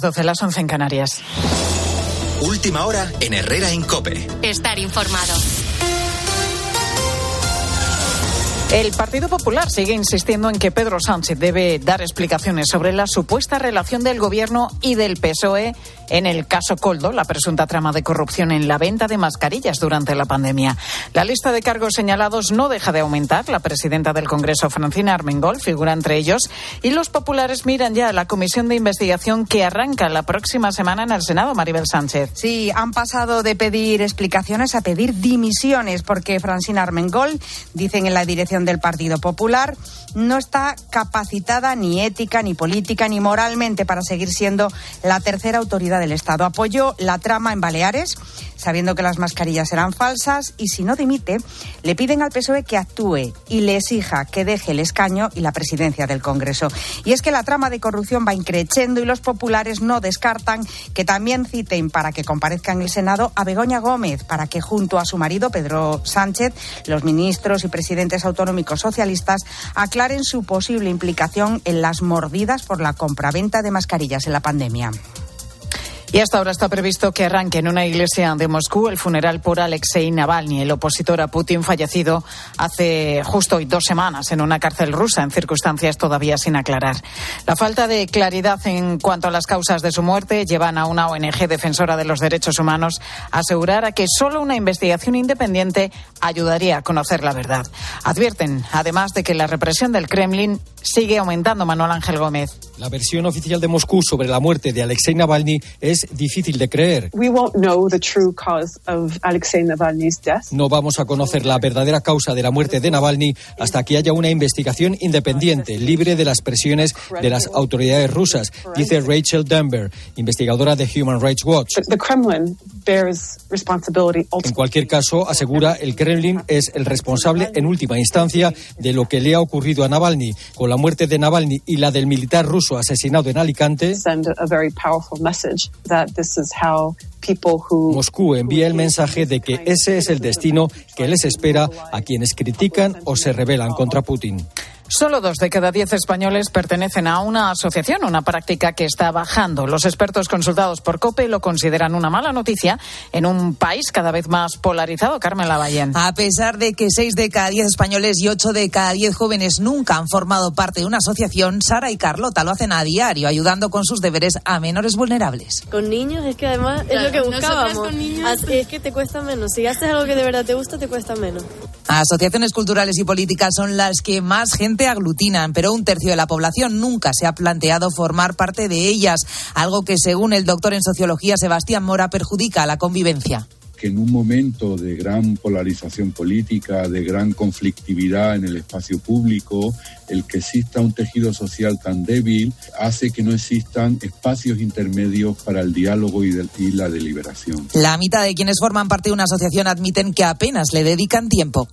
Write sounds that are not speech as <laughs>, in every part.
12, las 11 en Canarias. Última hora en Herrera en Cope. Estar informado. El Partido Popular sigue insistiendo en que Pedro Sánchez debe dar explicaciones sobre la supuesta relación del Gobierno y del PSOE en el caso Coldo, la presunta trama de corrupción en la venta de mascarillas durante la pandemia. La lista de cargos señalados no deja de aumentar. La presidenta del Congreso, Francina Armengol, figura entre ellos. Y los populares miran ya a la comisión de investigación que arranca la próxima semana en el Senado, Maribel Sánchez. Sí, han pasado de pedir explicaciones a pedir dimisiones, porque Francina Armengol, dicen en la dirección del Partido Popular no está capacitada ni ética, ni política, ni moralmente para seguir siendo la tercera autoridad del Estado. Apoyó la trama en Baleares, sabiendo que las mascarillas eran falsas, y si no dimite, le piden al PSOE que actúe y le exija que deje el escaño y la presidencia del Congreso. Y es que la trama de corrupción va increciendo y los populares no descartan que también citen para que comparezca en el Senado a Begoña Gómez, para que junto a su marido Pedro Sánchez, los ministros y presidentes autonómicos socialistas aclaren su posible implicación en las mordidas por la compraventa de mascarillas en la pandemia. Y hasta ahora está previsto que arranque en una iglesia de Moscú el funeral por Alexei Navalny, el opositor a Putin fallecido hace justo dos semanas en una cárcel rusa en circunstancias todavía sin aclarar. La falta de claridad en cuanto a las causas de su muerte llevan a una ONG defensora de los derechos humanos a asegurar a que solo una investigación independiente ayudaría a conocer la verdad. Advierten, además, de que la represión del Kremlin sigue aumentando. Manuel Ángel Gómez. La versión oficial de Moscú sobre la muerte de Alexei Navalny es difícil de creer. No vamos a conocer la verdadera causa de la muerte de Navalny hasta que haya una investigación independiente, libre de las presiones de las autoridades rusas, dice Rachel Denver, investigadora de Human Rights Watch. En cualquier caso, asegura, el Kremlin es el responsable en última instancia de lo que le ha ocurrido a Navalny. Con la muerte de Navalny y la del militar ruso asesinado en Alicante, Moscú envía el mensaje de que ese es el destino que les espera a quienes critican o se rebelan contra Putin. Solo dos de cada diez españoles pertenecen a una asociación, una práctica que está bajando. Los expertos consultados por COPE lo consideran una mala noticia en un país cada vez más polarizado. Carmen Lavallén. A pesar de que seis de cada diez españoles y ocho de cada diez jóvenes nunca han formado parte de una asociación, Sara y Carlota lo hacen a diario, ayudando con sus deberes a menores vulnerables. Con niños es que además es lo que buscábamos. Es que te cuesta menos. Si haces algo que de verdad te gusta, te cuesta menos. Asociaciones culturales y políticas son las que más gente aglutinan, pero un tercio de la población nunca se ha planteado formar parte de ellas, algo que según el doctor en sociología Sebastián Mora perjudica a la convivencia que en un momento de gran polarización política, de gran conflictividad en el espacio público, el que exista un tejido social tan débil hace que no existan espacios intermedios para el diálogo y, y la deliberación. La mitad de quienes forman parte de una asociación admiten que apenas le dedican tiempo.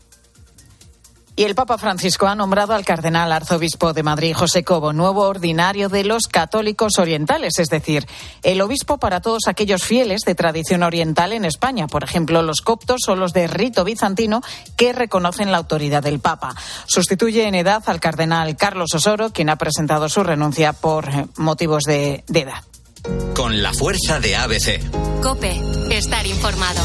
Y el Papa Francisco ha nombrado al cardenal arzobispo de Madrid, José Cobo, nuevo ordinario de los católicos orientales, es decir, el obispo para todos aquellos fieles de tradición oriental en España, por ejemplo, los coptos o los de rito bizantino que reconocen la autoridad del Papa. Sustituye en edad al cardenal Carlos Osoro, quien ha presentado su renuncia por eh, motivos de, de edad. Con la fuerza de ABC. Cope, estar informado.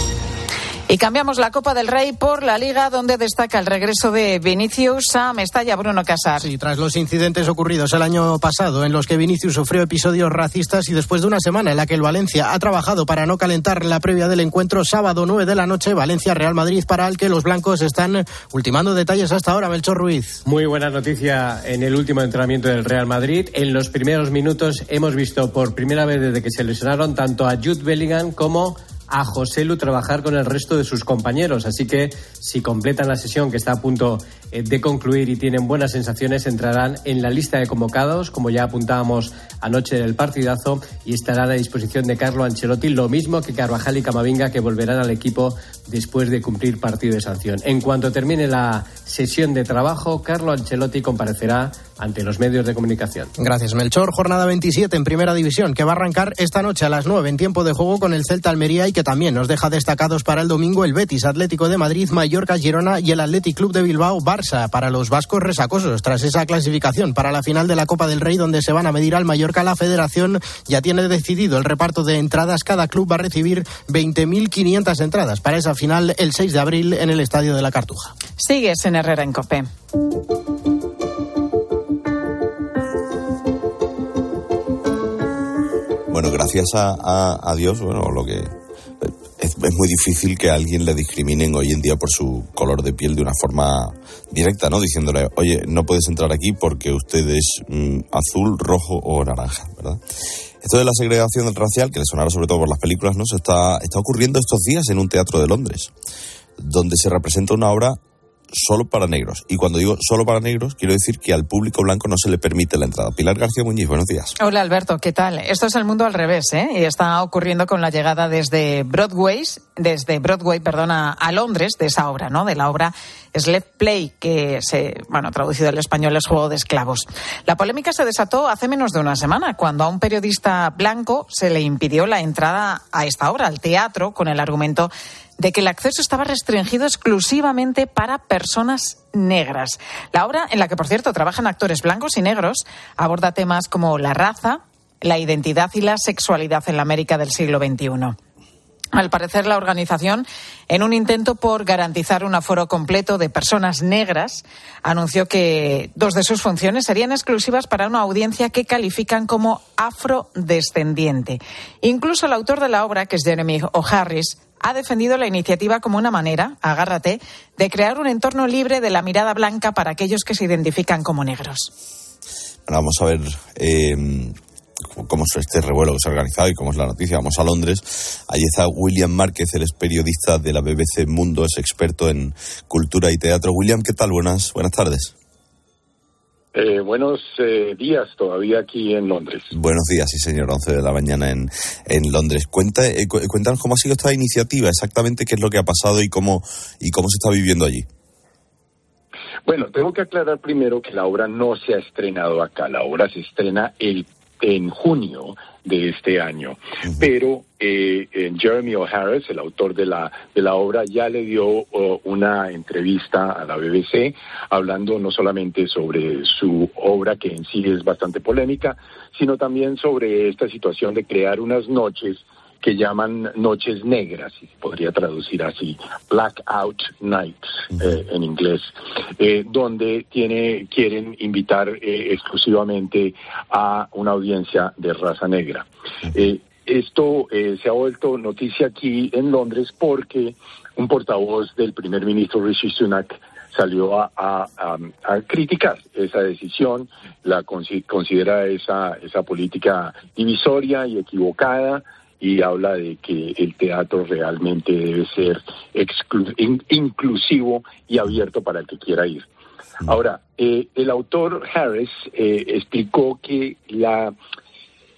Y cambiamos la Copa del Rey por la Liga, donde destaca el regreso de Vinicius a Mestalla Bruno Casar. Sí, tras los incidentes ocurridos el año pasado, en los que Vinicius sufrió episodios racistas y después de una semana en la que el Valencia ha trabajado para no calentar la previa del encuentro, sábado 9 de la noche, Valencia-Real Madrid, para el que los blancos están ultimando detalles hasta ahora, Melchor Ruiz. Muy buena noticia en el último entrenamiento del Real Madrid. En los primeros minutos hemos visto por primera vez desde que se lesionaron tanto a Jude Bellingham como a José Lu trabajar con el resto de sus compañeros. Así que si completan la sesión que está a punto de concluir y tienen buenas sensaciones, entrarán en la lista de convocados, como ya apuntábamos anoche en el partidazo, y estarán a disposición de Carlo Ancelotti, lo mismo que Carvajal y Camavinga, que volverán al equipo después de cumplir partido de sanción. En cuanto termine la sesión de trabajo, Carlo Ancelotti comparecerá ante los medios de comunicación. Gracias, Melchor. Jornada 27 en Primera División, que va a arrancar esta noche a las 9 en tiempo de juego con el Celta Almería y que también nos deja destacados para el domingo el Betis Atlético de Madrid, Mallorca, Girona y el Athletic Club de Bilbao, Bar Barça para los vascos resacosos. Tras esa clasificación para la final de la Copa del Rey, donde se van a medir al Mallorca, la federación ya tiene decidido el reparto de entradas. Cada club va a recibir 20.500 entradas para esa final el 6 de abril en el Estadio de la Cartuja. Sigues en Herrera en Copé. Bueno, gracias a, Dios, bueno, lo que es, muy difícil que a alguien le discriminen hoy en día por su color de piel de una forma directa, ¿no? Diciéndole, oye, no puedes entrar aquí porque usted es mm, azul, rojo o naranja, ¿verdad? Esto de la segregación racial, que le sonará sobre todo por las películas, ¿no? Se está, está ocurriendo estos días en un teatro de Londres, donde se representa una obra solo para negros. Y cuando digo solo para negros, quiero decir que al público blanco no se le permite la entrada. Pilar García Muñiz, buenos días. Hola Alberto, ¿qué tal? Esto es el mundo al revés, ¿eh? Y está ocurriendo con la llegada desde Broadway, desde Broadway, perdona, a Londres de esa obra, ¿no? De la obra Slave Play, que se, bueno, traducido al español es Juego de Esclavos. La polémica se desató hace menos de una semana, cuando a un periodista blanco se le impidió la entrada a esta obra, al teatro, con el argumento de que el acceso estaba restringido exclusivamente para personas negras. La obra, en la que por cierto trabajan actores blancos y negros, aborda temas como la raza, la identidad y la sexualidad en la América del siglo XXI. Al parecer, la organización, en un intento por garantizar un aforo completo de personas negras, anunció que dos de sus funciones serían exclusivas para una audiencia que califican como afrodescendiente. Incluso el autor de la obra, que es Jeremy O'Harris, ha defendido la iniciativa como una manera, agárrate, de crear un entorno libre de la mirada blanca para aquellos que se identifican como negros. vamos a ver eh, cómo es este revuelo que se ha organizado y cómo es la noticia. Vamos a Londres. Allí está William Márquez, él es periodista de la BBC Mundo, es experto en cultura y teatro. William, ¿qué tal? Buenas, buenas tardes. Eh, buenos eh, días todavía aquí en Londres. Buenos días, sí señor, 11 de la mañana en, en Londres. Cuenta, eh, cuéntanos cómo ha sido esta iniciativa, exactamente qué es lo que ha pasado y cómo, y cómo se está viviendo allí. Bueno, tengo que aclarar primero que la obra no se ha estrenado acá, la obra se estrena el en junio de este año. Pero eh, Jeremy O'Harris, el autor de la, de la obra, ya le dio una entrevista a la BBC hablando no solamente sobre su obra, que en sí es bastante polémica, sino también sobre esta situación de crear unas noches que llaman Noches Negras, y podría traducir así, Blackout Nights eh, en inglés, eh, donde tiene, quieren invitar eh, exclusivamente a una audiencia de raza negra. esto se ha vuelto noticia aquí en Londres porque un portavoz del primer ministro Rishi Sunak salió a, a, criticar esa decisión, la considera esa, esa política divisoria y equivocada, y habla de que el teatro realmente debe ser inclusivo y abierto para el que quiera ir. Ahora, eh, el autor Harris eh, explicó que la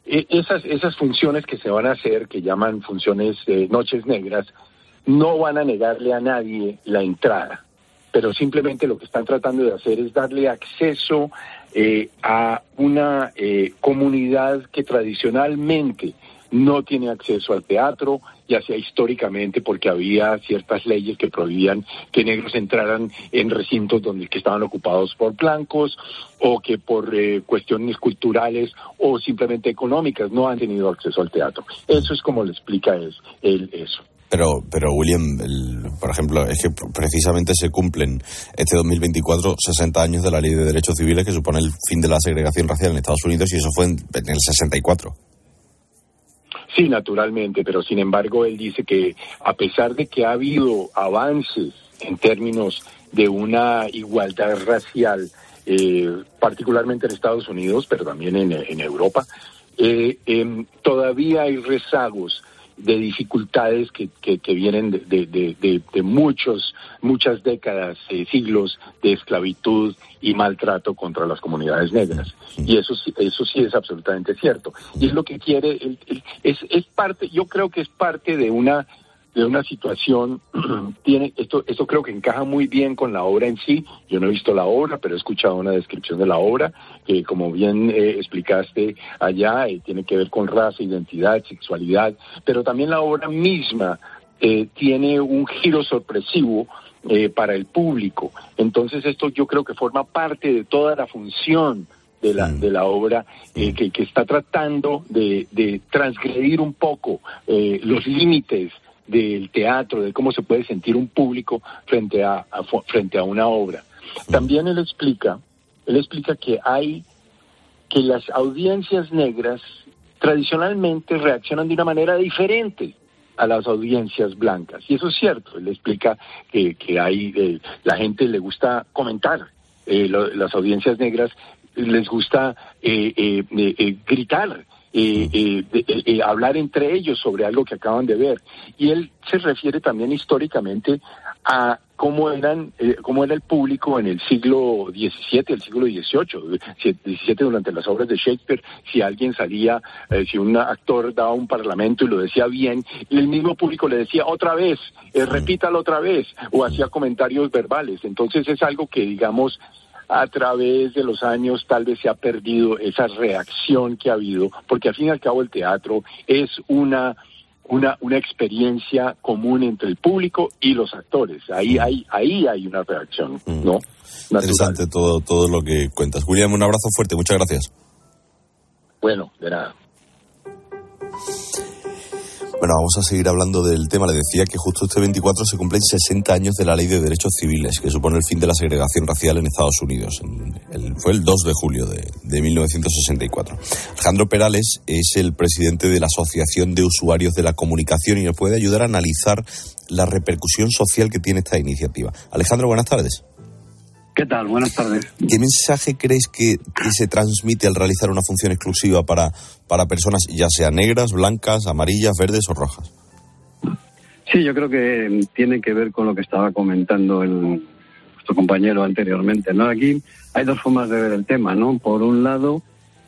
e, esas, esas funciones que se van a hacer, que llaman funciones noches negras, no van a negarle a nadie la entrada, pero simplemente lo que están tratando de hacer es darle acceso eh, a una comunidad que tradicionalmente no tiene acceso al teatro, ya sea históricamente porque había ciertas leyes que prohibían que negros entraran en recintos donde que estaban ocupados por blancos o que por eh, cuestiones culturales o simplemente económicas no han tenido acceso al teatro. Eso es como le explica es, él eso. Pero, pero William, por ejemplo, es que precisamente se cumplen este 2024 60 años de la Ley de Derechos Civiles que supone el fin de la segregación racial en Estados Unidos y eso fue en, en el 64. Sí, naturalmente, pero sin embargo él dice que a pesar de que ha habido avances en términos de una igualdad racial, eh, particularmente en Estados Unidos, pero también en, Europa, eh, em, todavía hay rezagos de dificultades que, que, vienen de, de, de, muchos, muchas décadas, eh, siglos de esclavitud y maltrato contra las comunidades negras. Y eso, eso sí es absolutamente cierto. Y es lo que quiere, es, es parte, yo creo que es parte de una de una situación, <clears throat> tiene, esto, esto creo que encaja muy bien con la obra en sí. Yo no he visto la obra, pero he escuchado una descripción de la obra, que como bien eh, explicaste allá, eh, tiene que ver con raza, identidad, sexualidad, pero también la obra misma eh, tiene un giro sorpresivo eh, para el público. Entonces esto yo creo que forma parte de toda la función de la, de la obra eh, que, que, está tratando de, de transgredir un poco eh, los límites del teatro, de cómo se puede sentir un público frente a, a, frente a una obra. También él explica, él explica que hay que las audiencias negras tradicionalmente reaccionan de una manera diferente a las audiencias blancas. Y eso es cierto, él explica que, que hay, eh, la gente le gusta comentar, eh, lo, las audiencias negras les gusta eh, eh, eh eh, eh, hablar entre ellos sobre algo que acaban de ver. Y él se refiere también históricamente a cómo eran cómo era el público en el siglo XVII, el siglo XVIII, XVII durante las obras de Shakespeare, si alguien salía, si un actor daba un parlamento y lo decía bien, el mismo público le decía otra vez, repítalo otra vez, o hacía comentarios verbales. Entonces es algo que, digamos, a través de los años tal vez se ha perdido esa reacción que ha habido, porque al fin y al cabo el teatro es una una, una experiencia común entre el público y los actores. Ahí hay, ahí hay una reacción, ¿no? Interesante todo, todo lo que cuentas. William, un abrazo fuerte, muchas gracias. Bueno, de nada. Bueno, vamos a seguir hablando del tema. Le decía que justo este 24 se cumplen 60 años de la Ley de Derechos Civiles, que supone el fin de la segregación racial en Estados Unidos. fue el 2 de julio de, de 1964. Alejandro Perales es el presidente de la Asociación de Usuarios de la Comunicación y nos puede ayudar a analizar la repercusión social que tiene esta iniciativa. Alejandro, buenas tardes. ¿Qué tal? Buenas tardes. ¿Qué mensaje crees que, se transmite al realizar una función exclusiva para, para personas, ya sean negras, blancas, amarillas, verdes o rojas? Sí, yo creo que tiene que ver con lo que estaba comentando el, nuestro compañero anteriormente. ¿no? Aquí hay dos formas de ver el tema. ¿no? Por un lado,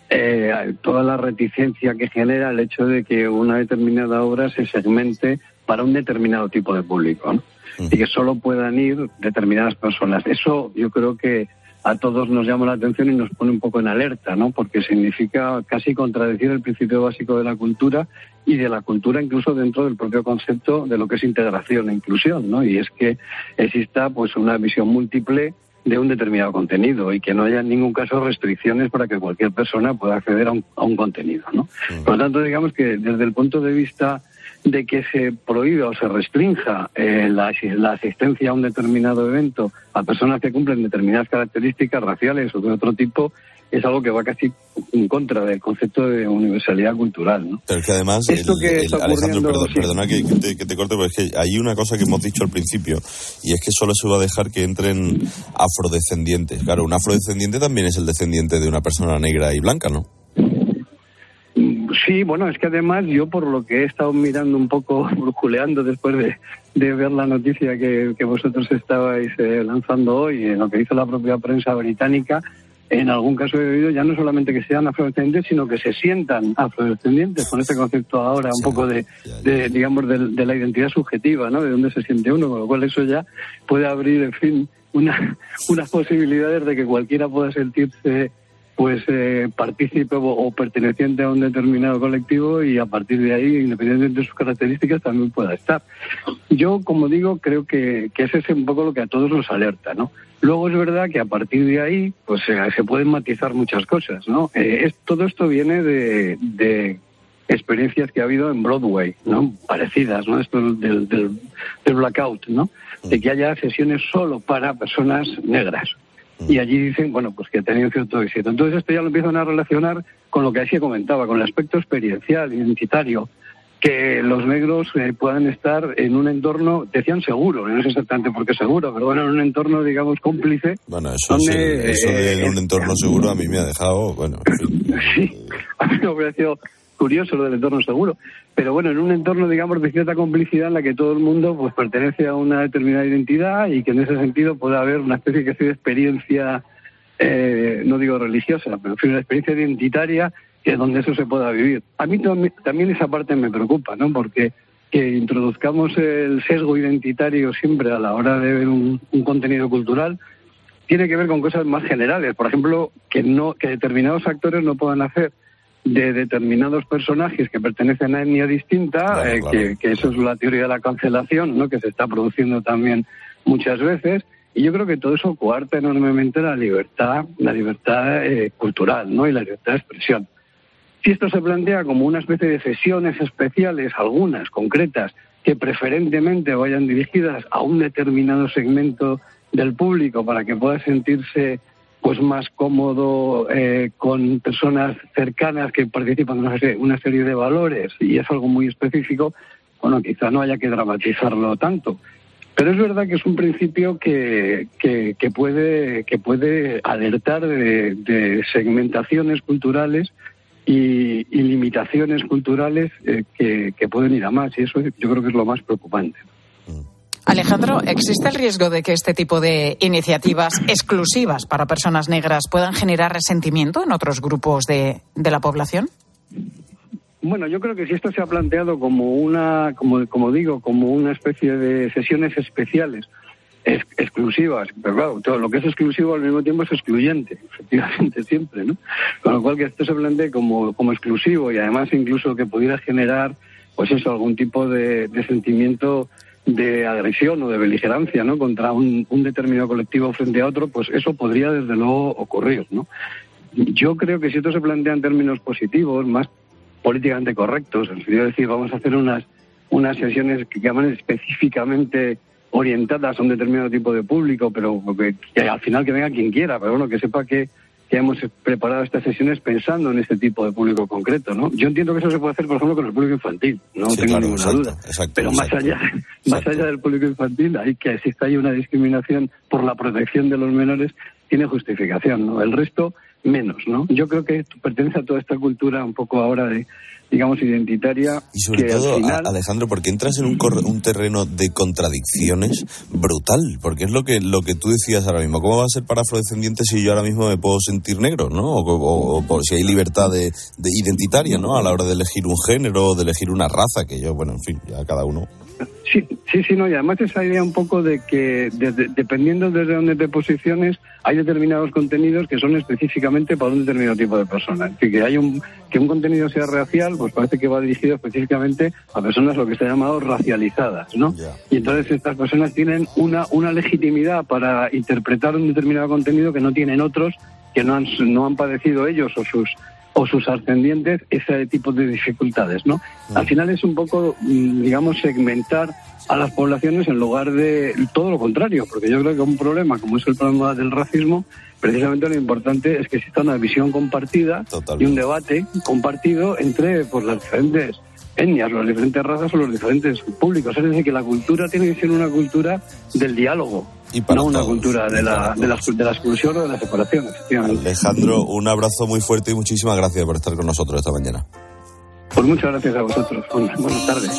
eh, toda la reticencia que genera el hecho de que una determinada obra se segmente para un determinado tipo de público. ¿no? Y que solo puedan ir determinadas personas. Eso yo creo que a todos nos llama la atención y nos pone un poco en alerta, ¿no? Porque significa casi contradecir el principio básico de la cultura y de la cultura incluso dentro del propio concepto de lo que es integración e inclusión, ¿no? Y es que exista pues una visión múltiple de un determinado contenido y que no haya en ningún caso restricciones para que cualquier persona pueda acceder a un, a un contenido, ¿no? Por lo tanto, digamos que desde el punto de vista de que se prohíba o se restrinja eh, la, asistencia a un determinado evento a personas que cumplen determinadas características raciales o de otro tipo, es algo que va casi en contra del concepto de universalidad cultural. ¿no? Pero que además, Alejandro, perdona que, te, corte, pero es que hay una cosa que hemos dicho al principio, y es que solo se va a dejar que entren afrodescendientes. Claro, un afrodescendiente también es el descendiente de una persona negra y blanca, ¿no? Sí, bueno, es que además yo por lo que he estado mirando un poco, <laughs> brujuleando después de, ver la noticia que, vosotros estabais eh, lanzando hoy, en lo que hizo la propia prensa británica, en algún caso he oído ya no solamente que sean afrodescendientes, sino que se sientan afrodescendientes, con este concepto ahora un poco de, digamos, de, la identidad subjetiva, ¿no? De dónde se siente uno, con lo cual eso ya puede abrir, en fin, una, <laughs> unas posibilidades de que cualquiera pueda sentirse pues eh, partícipe o, perteneciente a un determinado colectivo y a partir de ahí, independientemente de sus características, también pueda estar. Yo, como digo, creo que, que ese es un poco lo que a todos nos alerta, ¿no? Luego es verdad que a partir de ahí, pues se pueden matizar muchas cosas, ¿no? Eh, todo esto viene de, de experiencias que ha habido en Broadway, ¿no? Parecidas, ¿no? Esto del, del, del blackout, ¿no? De que haya sesiones solo para personas negras y allí dicen, bueno, pues que ha tenido cierto éxito. Entonces esto ya lo empiezan a relacionar con lo que así comentaba, con el aspecto experiencial, identitario, que los negros eh, puedan estar en un entorno, decían seguro, no sé exactamente por qué seguro, pero bueno, en un entorno, digamos, cómplice. Bueno, eso, eso de eh, un entorno seguro a mí me ha dejado, bueno. <laughs> sí, a mí me ha parecido curioso lo del entorno seguro. Pero bueno, en un entorno, digamos, de cierta complicidad en la que todo el mundo pues pertenece a una determinada identidad y que en ese sentido puede haber una especie de experiencia, eh, no digo religiosa, pero una experiencia identitaria que donde eso se pueda vivir. A mí también esa parte me preocupa, ¿no? Porque que introduzcamos el sesgo identitario siempre a la hora de ver un, un contenido cultural tiene que ver con cosas más generales. Por ejemplo, que no que determinados actores no puedan hacer de determinados personajes que pertenecen a etnia distinta, eh, Que, eso es la teoría de la cancelación, ¿no? que se está produciendo también muchas veces. Y yo creo que todo eso coarta enormemente la libertad, la libertad eh, cultural, ¿no? Y la libertad de expresión. Si esto se plantea como una especie de sesiones especiales, algunas concretas, que preferentemente vayan dirigidas a un determinado segmento del público para que pueda sentirse pues más cómodo eh, con personas cercanas que participan en una serie de valores y es algo muy específico, bueno, quizá no haya que dramatizarlo tanto. Pero es verdad que es un principio que, que, puede, que puede alertar de, segmentaciones culturales y, limitaciones culturales eh, que, pueden ir a más. Y eso yo creo que es lo más preocupante. Alejandro, ¿existe el riesgo de que este tipo de iniciativas exclusivas para personas negras puedan generar resentimiento en otros grupos de, de la población? Bueno, yo creo que si esto se ha planteado como una, como, como digo, como una especie de sesiones especiales, exclusivas, pero claro, todo lo que es exclusivo al mismo tiempo es excluyente, <laughs> efectivamente siempre, ¿no? Con lo cual que esto se plantee como, como exclusivo y además incluso que pudiera generar, pues eso, algún tipo de, sentimiento de agresión o de beligerancia, ¿no? Contra un, determinado colectivo frente a otro, pues eso podría desde luego ocurrir, ¿no? Yo creo que si esto se plantea en términos positivos, más políticamente correctos, en sentido de decir, vamos a hacer unas, unas sesiones que llaman específicamente orientadas a un determinado tipo de público, pero que, al final que venga quien quiera, pero bueno, que sepa que, que, hemos preparado estas sesiones pensando en este tipo de público concreto, ¿no? Yo entiendo que eso se puede hacer, por ejemplo, con el público infantil, no tengo ninguna duda. pero más allá, <laughs> más allá del público infantil, hay que exista ahí una discriminación por la protección de los menores, tiene justificación, ¿no? El resto menos, ¿no? Yo creo que pertenece a toda esta cultura un poco ahora de, digamos, identitaria. Y sobre todo, Alejandro, porque entras en un, un terreno de contradicciones brutal, porque es lo que, lo que tú decías ahora mismo. ¿Cómo va a ser para afrodescendientes si yo ahora mismo me puedo sentir negro, ¿no? O, o, si hay libertad de, de, identitaria, ¿no? A la hora de elegir un género, de elegir una raza, que yo, bueno, en fin, ya cada uno. Sí, sí, sí, no, y además esa idea un poco de que dependiendo desde dónde te posiciones, hay determinados contenidos que son específicamente para un determinado tipo de personas. Es decir, que hay un, que un contenido sea racial, pues parece que va dirigido específicamente a personas lo que se ha llamado racializadas, ¿no? Y entonces estas personas tienen una, una legitimidad para interpretar un determinado contenido que no tienen otros que no han, no han padecido ellos o sus o sus ascendientes ese tipo de dificultades, ¿no? Al final es un poco, mm, digamos, segmentar a las poblaciones en lugar de todo lo contrario, porque yo creo que un problema como es el problema del racismo, precisamente lo importante es que exista una visión compartida y un debate compartido entre pues, las diferentes etnias, las diferentes razas o los diferentes públicos. Es decir, que la cultura tiene que ser una cultura del diálogo, no una cultura de la, de, la, de la exclusión o de la separación, Alejandro, un abrazo muy fuerte y muchísimas gracias por estar con nosotros esta mañana. Pues muchas gracias a vosotros. Buenas tardes.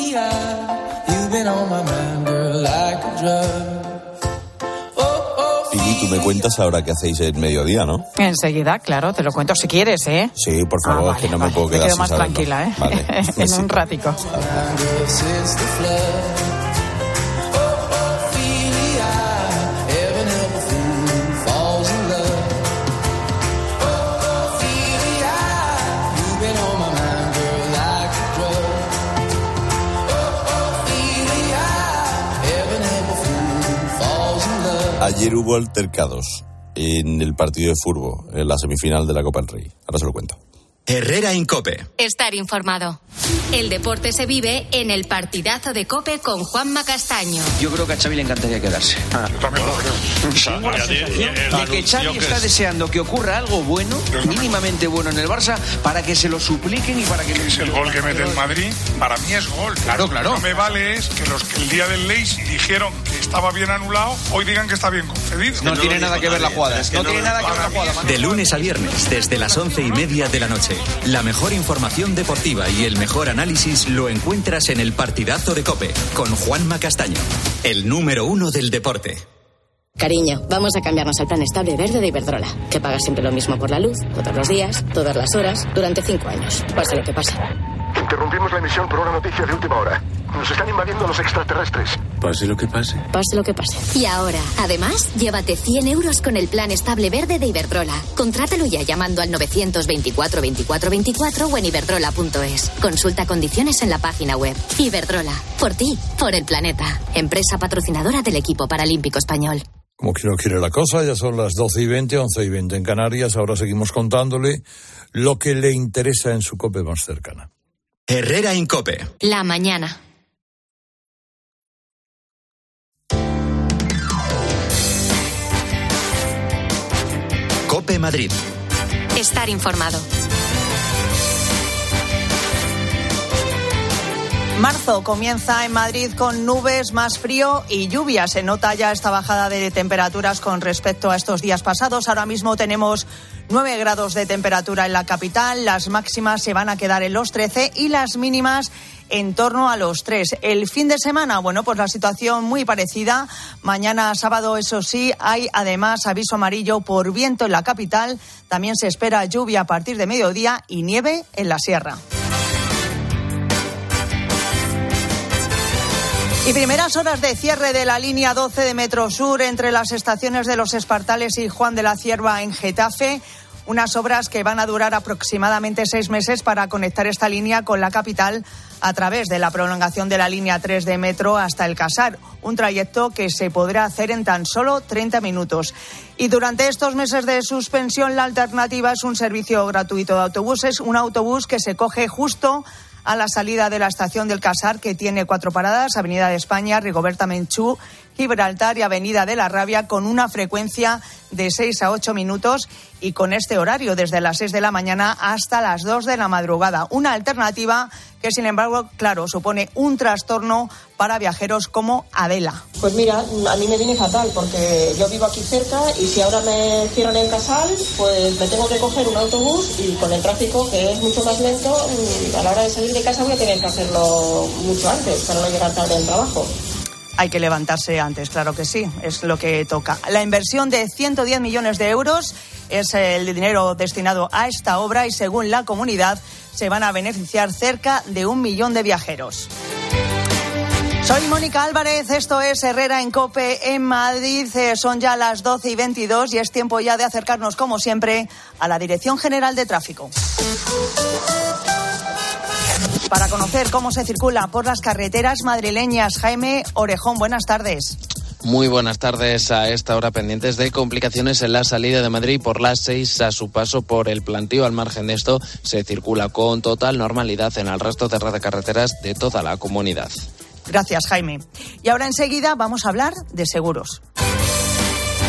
Y tú me cuentas ahora qué hacéis en mediodía, ¿no? Enseguida, claro, te lo cuento si quieres, ¿eh? Sí, por favor, ah, que no me puedo quedar me quedo más tranquila, ¿eh? <laughs> en un ratico. Hubo altercados en el partido de fútbol, en la semifinal de la Copa del Rey. Ahora se lo cuento. Herrera Incope. Estar informado. El deporte se vive en el partidazo de Cope con Juanma Castaño. Yo creo que a Xavi le encantaría quedarse. Ah, de que Xavi está deseando que ocurra algo bueno, mínimamente bueno en el Barça, para que se lo supliquen y para que... Es el gol que mete el Madrid, para mí es gol. Claro, claro. No me vale es que los que el día del Leis dijeron que estaba bien anulado, hoy digan que está bien concedido. No, tiene nada que ver la jugada. no, tiene nada que ver la jugada. De lunes a viernes, desde las once y media de la noche. La mejor información deportiva y el mejor análisis lo encuentras en el partidazo de Cope con Juanma Castaño, el número uno del deporte. Cariño, vamos a cambiarnos al plan estable verde de Iberdrola, que paga siempre lo mismo por la luz, todos los días, todas las horas, durante cinco años, pase lo que pase. Interrumpimos la emisión por una noticia de última hora. Nos están invadiendo los extraterrestres. Pase lo que pase. Pase lo que pase. Y ahora, además, llévate 100 euros con el plan estable verde de Iberdrola. Contrátalo ya llamando al 924 24 24 o en iberdrola.es. Consulta condiciones en la página web. Iberdrola. Por ti, por el planeta. Empresa patrocinadora del equipo paralímpico español. Como que no quiere la cosa, ya son las 12 y 20, 11 y 20 en Canarias. Ahora seguimos contándole lo que le interesa en su COPE más cercana. Herrera Incope. La mañana. Cope Madrid. Estar informado. Marzo comienza en Madrid con nubes, más frío y lluvia. Se nota ya esta bajada de temperaturas con respecto a estos días pasados. Ahora mismo tenemos 9 grados de temperatura en la capital. Las máximas se van a quedar en los 13 y las mínimas en torno a los 3. El fin de semana, bueno, pues la situación muy parecida. Mañana sábado, eso sí, hay además aviso amarillo por viento en la capital. También se espera lluvia a partir de mediodía y nieve en la sierra. Y primeras horas de cierre de la línea 12 de Metro Sur entre las estaciones de Los Espartales y Juan de la Cierva en Getafe. Unas obras que van a durar aproximadamente seis meses para conectar esta línea con la capital a través de la prolongación de la línea 3 de metro hasta el Casar, un trayecto que se podrá hacer en tan solo 30 minutos. Y durante estos meses de suspensión, la alternativa es un servicio gratuito de autobuses, un autobús que se coge justo a la salida de la estación del Casar, que tiene cuatro paradas, Avenida de España, Rigoberta Menchú, Gibraltar y Avenida de la Rabia, con una frecuencia de seis a ocho minutos y con este horario desde las seis de la mañana hasta las dos de la madrugada. Una alternativa que, sin embargo, claro, supone un trastorno para viajeros como Adela. Pues mira, a mí me viene fatal porque yo vivo aquí cerca y si ahora me cierran el casal, pues me tengo que coger un autobús y con el tráfico que es mucho más lento, a la hora de salir de casa voy a tener que hacerlo mucho antes para no llegar tarde al trabajo. Hay que levantarse antes, claro que sí, es lo que toca. La inversión de 110 millones de euros es el dinero destinado a esta obra y según la comunidad se van a beneficiar cerca de un millón de viajeros. Soy Mónica Álvarez, esto es Herrera en Cope en Madrid. Eh, son ya las 12 y 22 y es tiempo ya de acercarnos, como siempre, a la Dirección General de Tráfico para conocer cómo se circula por las carreteras madrileñas. Jaime Orejón, buenas tardes. Muy buenas tardes a esta hora pendientes de complicaciones en la salida de Madrid por las seis a su paso por el plantío. Al margen de esto, se circula con total normalidad en el resto de red de carreteras de toda la comunidad. Gracias, Jaime. Y ahora enseguida vamos a hablar de seguros.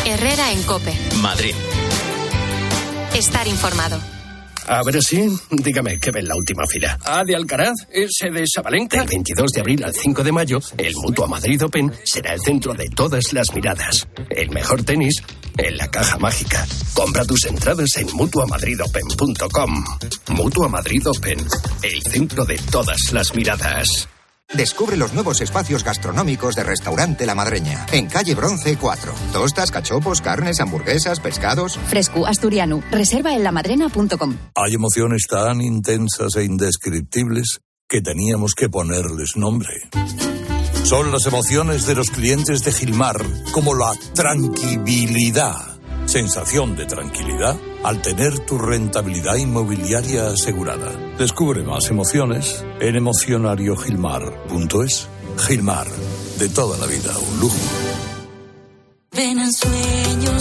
Herrera en Cope. Madrid. Estar informado. A ver si, dígame, ¿qué ve en la última fila? ¿A de Alcaraz? ¿Ese de Sabalenka? Del 22 de abril al 5 de mayo, el Mutua Madrid Open será el centro de todas las miradas. El mejor tenis en la caja mágica. Compra tus entradas en mutuamadridopen.com. Mutua Madrid Open, el centro de todas las miradas. Descubre los nuevos espacios gastronómicos de Restaurante La Madreña, en calle Bronce 4. Tostas, cachopos, carnes, hamburguesas, pescados. Fresco, asturiano. Reserva en lamadrena.com. Hay emociones tan intensas e indescriptibles que teníamos que ponerles nombre. Son las emociones de los clientes de Gilmar, como la tranquilidad sensación de tranquilidad al tener tu rentabilidad inmobiliaria asegurada. Descubre más emociones en emocionariogilmar.es. Gilmar, de toda la vida, un lujo.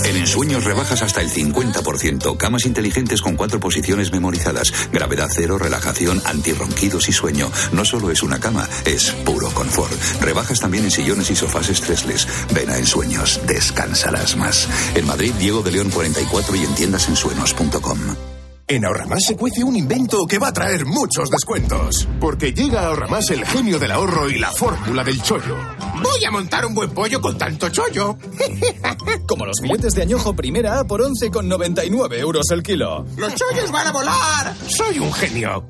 En ensueños rebajas hasta el 50%. Camas inteligentes con cuatro posiciones memorizadas. Gravedad cero, relajación, antirronquidos y sueño. No solo es una cama, es puro confort. Rebajas también en sillones y sofás estresles. Ven a Ensueños, descansarás más. En Madrid, Diego de León 44 y en tiendasensueños.com. En Ahorramás se cuece un invento que va a traer muchos descuentos. Porque llega a Ahorramás el genio del ahorro y la fórmula del chollo. Voy a montar un buen pollo con tanto chollo. <laughs> Como los filetes de añojo primera A por 11,99 euros el kilo. ¡Los chollos van a volar! ¡Soy un genio!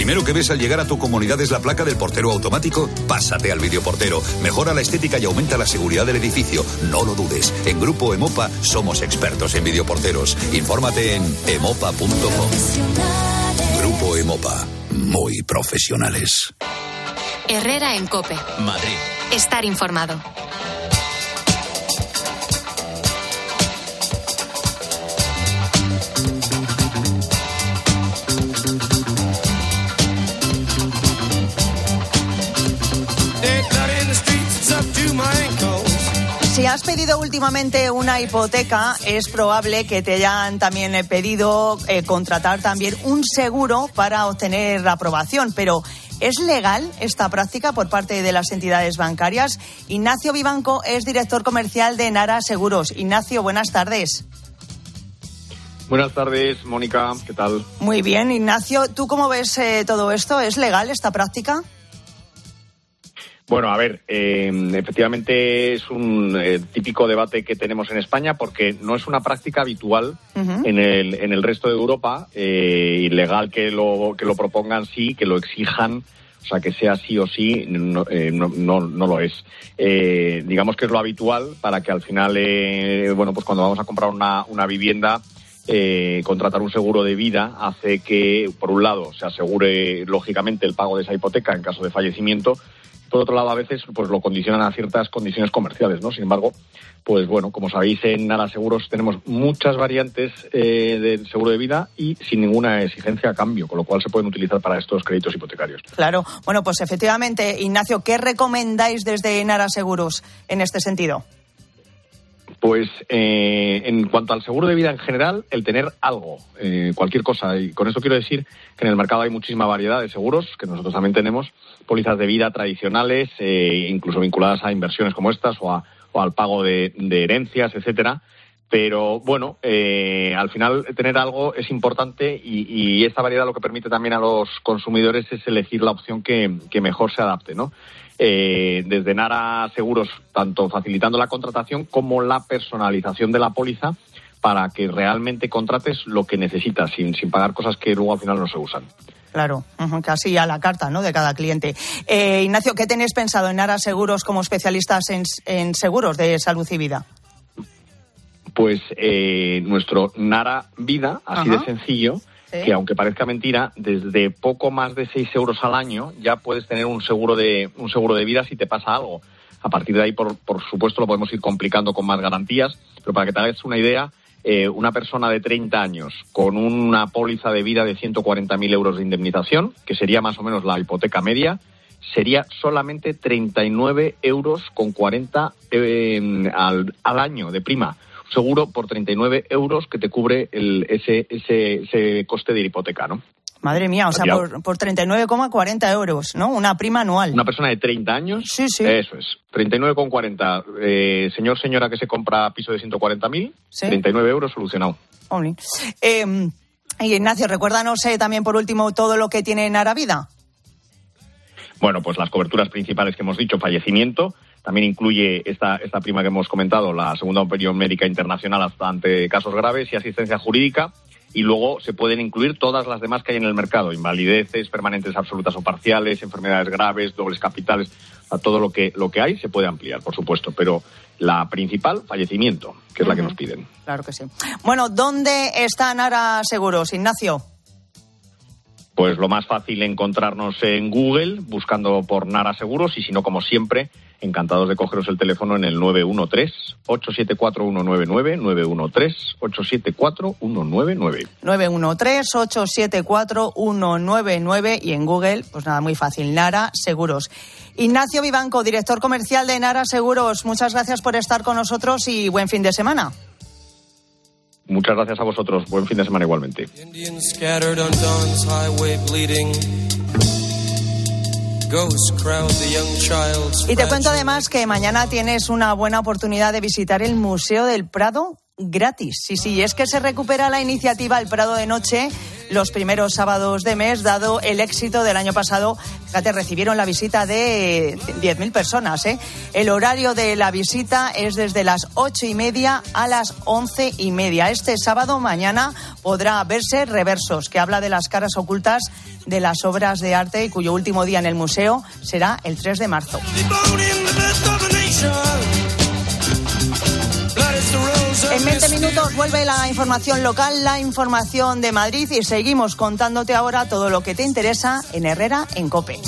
Primero que ves al llegar a tu comunidad es la placa del portero automático. Pásate al videoportero. Mejora la estética y aumenta la seguridad del edificio. No lo dudes. En Grupo Emopa somos expertos en videoporteros. Infórmate en emopa.com. Grupo Emopa. Muy profesionales. Herrera en Cope. Madrid. Estar informado. Si has pedido últimamente una hipoteca, es probable que te hayan también eh, pedido eh, contratar también un seguro para obtener la aprobación. Pero, ¿es legal esta práctica por parte de las entidades bancarias? Ignacio Vivanco es director comercial de Nara Seguros. Ignacio, buenas tardes. Buenas tardes, Mónica. ¿Qué tal? Muy bien, Ignacio. ¿Tú cómo ves eh, todo esto? ¿Es legal esta práctica? Bueno, a ver, eh, efectivamente es un eh, típico debate que tenemos en España porque no es una práctica habitual en, el, en el resto de Europa. Eh, ilegal que lo, que lo propongan sí, que lo exijan, o sea, que sea sí o sí, no, eh, no, no, no lo es. Eh, digamos que es lo habitual para que al final, eh, bueno, pues cuando vamos a comprar una, una vivienda, eh, contratar un seguro de vida hace que, por un lado, se asegure lógicamente el pago de esa hipoteca en caso de fallecimiento. Por otro lado, a veces pues lo condicionan a ciertas condiciones comerciales, ¿no? Sin embargo, pues bueno, como sabéis, en Nara Seguros tenemos muchas variantes eh, del seguro de vida y sin ninguna exigencia a cambio, con lo cual se pueden utilizar para estos créditos hipotecarios. Claro. Bueno, pues efectivamente, Ignacio, ¿qué recomendáis desde Nara Seguros en este sentido? Pues eh, en cuanto al seguro de vida en general, el tener algo, eh, cualquier cosa. Y con esto quiero decir que en el mercado hay muchísima variedad de seguros, que nosotros también tenemos, pólizas de vida tradicionales, eh, incluso vinculadas a inversiones como estas o, a, o al pago de, de herencias, etcétera. Pero bueno, eh, al final tener algo es importante y, esta variedad lo que permite también a los consumidores es elegir la opción que, mejor se adapte, ¿no? Eh, desde Nara Seguros, tanto facilitando la contratación como la personalización de la póliza para que realmente contrates lo que necesitas sin, sin pagar cosas que luego al final no se usan. Claro, casi a la carta ¿no? de cada cliente. Eh, Ignacio, ¿qué tenéis pensado en Nara Seguros como especialistas en seguros de salud y vida? Pues eh, nuestro Nara Vida, así Ajá. de sencillo, Sí. que aunque parezca mentira, desde poco más de 6 euros al año ya puedes tener un seguro de, un seguro de vida si te pasa algo. A partir de ahí, por, por supuesto, lo podemos ir complicando con más garantías, pero para que te hagas una idea, eh, una persona de 30 años con una póliza de vida de 140.000 euros de indemnización, que sería más o menos la hipoteca media, sería solamente 39 euros con 40 eh, al, al año de prima. Seguro por 39 euros que te cubre el, ese, ese, ese coste de la hipoteca, ¿no? Madre mía, o sea, por, por 39,40 euros, ¿no? Una prima anual. Una persona de 30 años. Sí, sí. Eso es. 39,40. Eh, señor, señora que se compra piso de 140.000, Sí. 39 euros solucionado. Jolín. Eh, y Ignacio, recuérdanos eh, también por último todo lo que tiene Nara Vida. Bueno, pues las coberturas principales que hemos dicho, fallecimiento, también incluye esta, esta prima que hemos comentado, la segunda opinión médica internacional hasta ante casos graves y asistencia jurídica. Y luego se pueden incluir todas las demás que hay en el mercado, invalideces, permanentes absolutas o parciales, enfermedades graves, dobles capitales, sea, todo lo que, lo que hay se puede ampliar, por supuesto. Pero la principal, fallecimiento, que es la que nos piden. Claro que sí. Bueno, ¿dónde está Nara Seguros, Ignacio? Pues lo más fácil encontrarnos en Google buscando por Nara Seguros y si no, como siempre, encantados de cogeros el teléfono en el 913-874-199, 913-874-199. 913-874-199 y en Google, pues nada, muy fácil, Nara Seguros. Ignacio Vivanco, director comercial de Nara Seguros, muchas gracias por estar con nosotros y buen fin de semana. Muchas gracias a vosotros. Buen fin de semana igualmente. Y te cuento además que mañana tienes una buena oportunidad de visitar el Museo del Prado gratis. Sí, sí, es que se recupera la iniciativa El Prado de Noche los primeros sábados de mes, dado el éxito del año pasado. Fíjate, recibieron la visita de 10.000 personas. ¿eh? El horario de la visita es desde las ocho y media a las once y media. Este sábado, mañana, podrá verse Reversos, que habla de las caras ocultas de las obras de arte y cuyo último día en el museo será el 3 de marzo. En 20 minutos vuelve la información local, la información de Madrid y seguimos contándote ahora todo lo que te interesa en Herrera en Cope.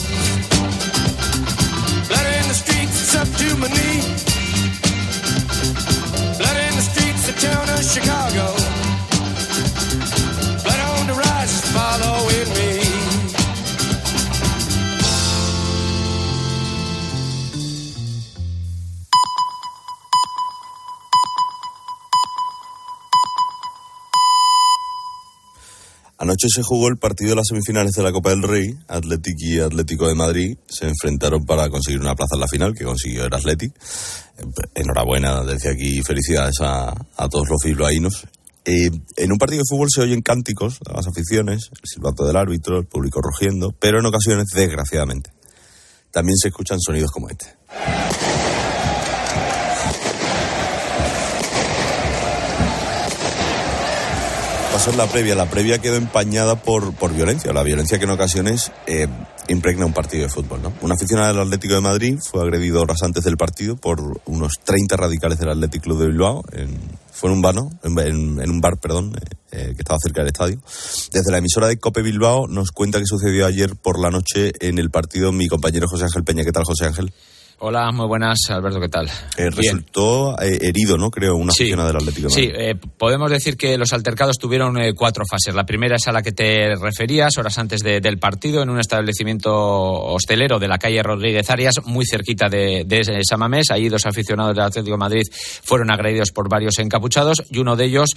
Anoche se jugó el partido de las semifinales de la Copa del Rey. Atlético y Atlético de Madrid se enfrentaron para conseguir una plaza en la final, que consiguió el Athletic. Enhorabuena, desde aquí felicidades a, todos los bilbaínos. Eh, en un partido de fútbol se oyen cánticos de las aficiones, el silbato del árbitro, el público rugiendo, pero en ocasiones, desgraciadamente, también se escuchan sonidos como este. Pasó en la previa. La previa quedó empañada por, por violencia, la violencia que en ocasiones eh, impregna un partido de fútbol. ¿no? Un aficionado del Atlético de Madrid fue agredido horas antes del partido por unos 30 radicales del Atlético Club de Bilbao. Fue en un, bar, en, un bar perdón, eh, eh, que estaba cerca del estadio. Desde la emisora de Cope Bilbao nos cuenta que sucedió ayer por la noche en el partido mi compañero José Ángel Peña. ¿Qué tal, José Ángel? Hola, muy buenas, Alberto, ¿qué tal? Eh, resultó eh, herido, ¿no? Creo, una sí, del Atlético. sí, eh, podemos decir que los altercados tuvieron cuatro fases. La primera es a la que te referías, horas antes del partido, en un establecimiento hostelero de la calle Rodríguez Arias, muy cerquita de, de Samamés. Allí dos aficionados del Atlético de Madrid fueron agredidos por varios encapuchados y uno de ellos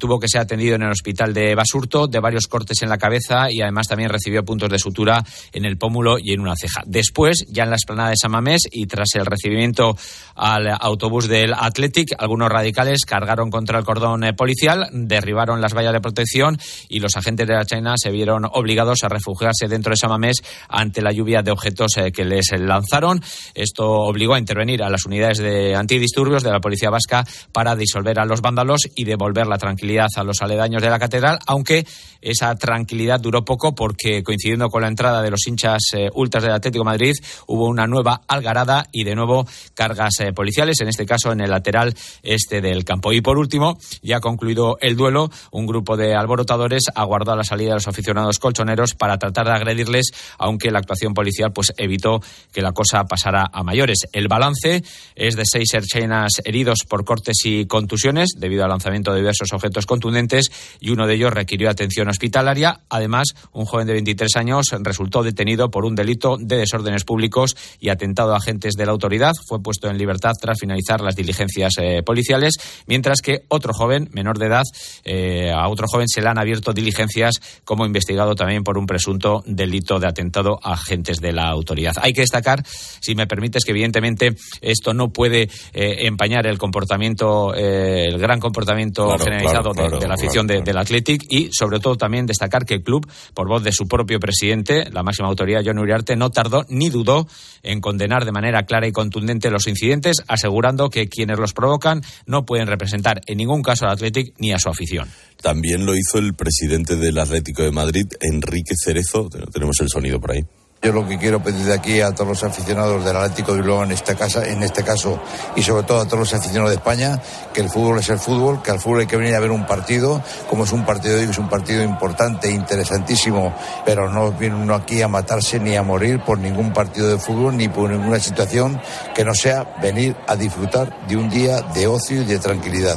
tuvo que ser atendido en el hospital de Basurto, de varios cortes en la cabeza y además también recibió puntos de sutura en el pómulo y en una ceja. Después, ya en la esplanada de Samamés, y tras el recibimiento al autobús del Athletic, algunos radicales cargaron contra el cordón eh, policial, derribaron las vallas de protección y los agentes de la China se vieron obligados a refugiarse dentro de Samamés ante la lluvia de objetos eh, que les lanzaron. Esto obligó a intervenir a las unidades de antidisturbios de la policía vasca para disolver a los vándalos y devolver la tranquilidad a los aledaños de la catedral, aunque esa tranquilidad duró poco porque coincidiendo con la entrada de los hinchas eh, ultras del Atlético Madrid hubo una nueva algarada y de nuevo cargas eh, policiales, en este caso en el lateral este del campo. Y por último, ya concluido el duelo, un grupo de alborotadores aguardó a la salida de los aficionados colchoneros para tratar de agredirles, aunque la actuación policial pues evitó que la cosa pasara a mayores. El balance es de seis erchenas heridos por cortes y contusiones debido al lanzamiento de diversos objetos contundentes y uno de ellos requirió atención hospitalaria. Además, un joven de 23 años resultó detenido por un delito de desórdenes públicos y atentado a agentes de la autoridad. Fue puesto en libertad tras finalizar las diligencias eh, policiales, mientras que otro joven, menor de edad, eh, a otro joven se le han abierto diligencias como investigado también por un presunto delito de atentado a agentes de la autoridad. Hay que destacar, si me permites, que evidentemente esto no puede eh, empañar el comportamiento, el gran comportamiento generalizado de, la afición del Athletic y, sobre todo, también destacar que el club, por voz de su propio presidente, la máxima autoridad, John Uriarte, no tardó ni dudó en condenar de manera clara y contundente los incidentes, asegurando que quienes los provocan no pueden representar en ningún caso al Athletic ni a su afición. También lo hizo el presidente del Atlético de Madrid, Enrique Cerezo. Tenemos el sonido por ahí. Yo lo que quiero pedir de aquí a todos los aficionados del Atlético de Bilbao en esta casa, en este caso, y sobre todo a todos los aficionados de España, que el fútbol es el fútbol, que al fútbol hay que venir a ver un partido, como es un partido es un partido importante, interesantísimo, pero no viene uno aquí a matarse ni a morir por ningún partido de fútbol ni por ninguna situación que no sea venir a disfrutar de un día de ocio y de tranquilidad.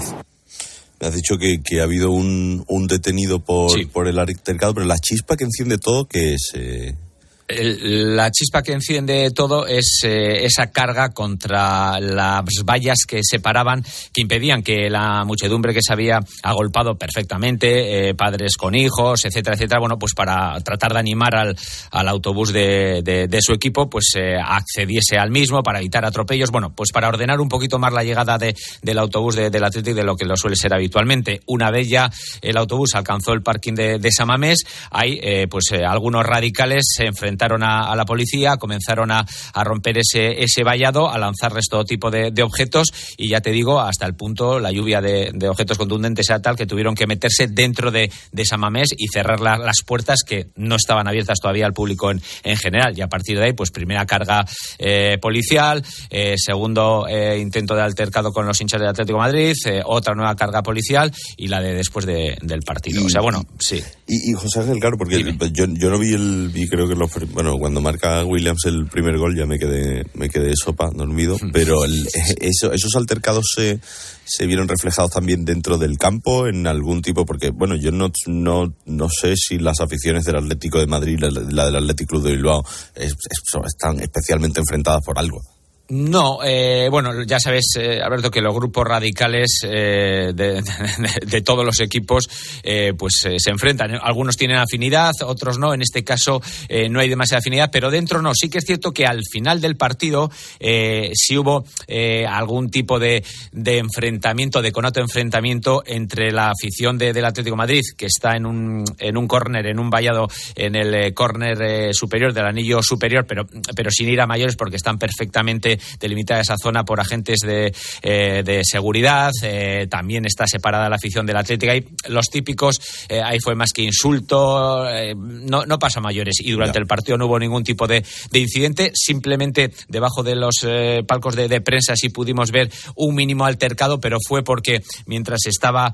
Me has dicho que, ha habido un, detenido por, por el altercado, pero la chispa que enciende todo, que es... Eh, la chispa que enciende todo es eh, esa carga contra las vallas que separaban, que impedían que la muchedumbre que se había agolpado perfectamente, eh, padres con hijos, etcétera, etcétera, bueno, pues para tratar de animar al, al autobús de, de, su equipo, pues eh, accediese al mismo para evitar atropellos, bueno, pues para ordenar un poquito más la llegada de, del autobús de, del Atlético de lo que lo suele ser habitualmente. Una vez ya el autobús alcanzó el parking de, Samamés, hay pues algunos radicales se enfrentaron a, la policía, comenzaron a, romper ese, ese vallado, a lanzarles todo tipo de, objetos y ya te digo, hasta el punto la lluvia de, objetos contundentes era tal que tuvieron que meterse dentro de, de Samamés y cerrar las puertas que no estaban abiertas todavía al público en, en general. Y a partir de ahí, pues primera carga eh, policial, eh, segundo eh, intento de altercado con los hinchas del Atlético de Madrid, otra nueva carga policial y la de después del partido. o sea, bueno, sí. Y, José Ángel, claro, porque yo, yo no vi el, vi creo que los, bueno, cuando marca Williams el primer gol ya me quedé, me quedé sopa, dormido, hmm. pero esos altercados se, se vieron reflejados también dentro del campo en algún tipo, porque bueno, yo no, no, no sé si las aficiones del Atlético de Madrid y la, del Atlético Club de Bilbao están especialmente enfrentadas por algo. No, eh, bueno, ya sabes, eh, Alberto, que los grupos radicales eh, de, <laughs> todos los equipos pues se enfrentan. Algunos tienen afinidad, otros no. En este caso no hay demasiada afinidad, pero dentro no. Sí que es cierto que al final del partido sí hubo algún tipo de, enfrentamiento, de conato enfrentamiento entre la afición del Atlético Madrid, que está en un, en un córner, en un vallado, en el córner superior del anillo superior, pero, pero sin ir a mayores porque están perfectamente delimitada esa zona por agentes de, eh, seguridad. Eh, también está separada la afición del Atlético. Ahí, los típicos, eh, ahí fue más que insulto, no, no pasa mayores. Y durante el partido no hubo ningún tipo de, incidente. Simplemente debajo de los palcos de, prensa sí pudimos ver un mínimo altercado, pero fue porque mientras estaba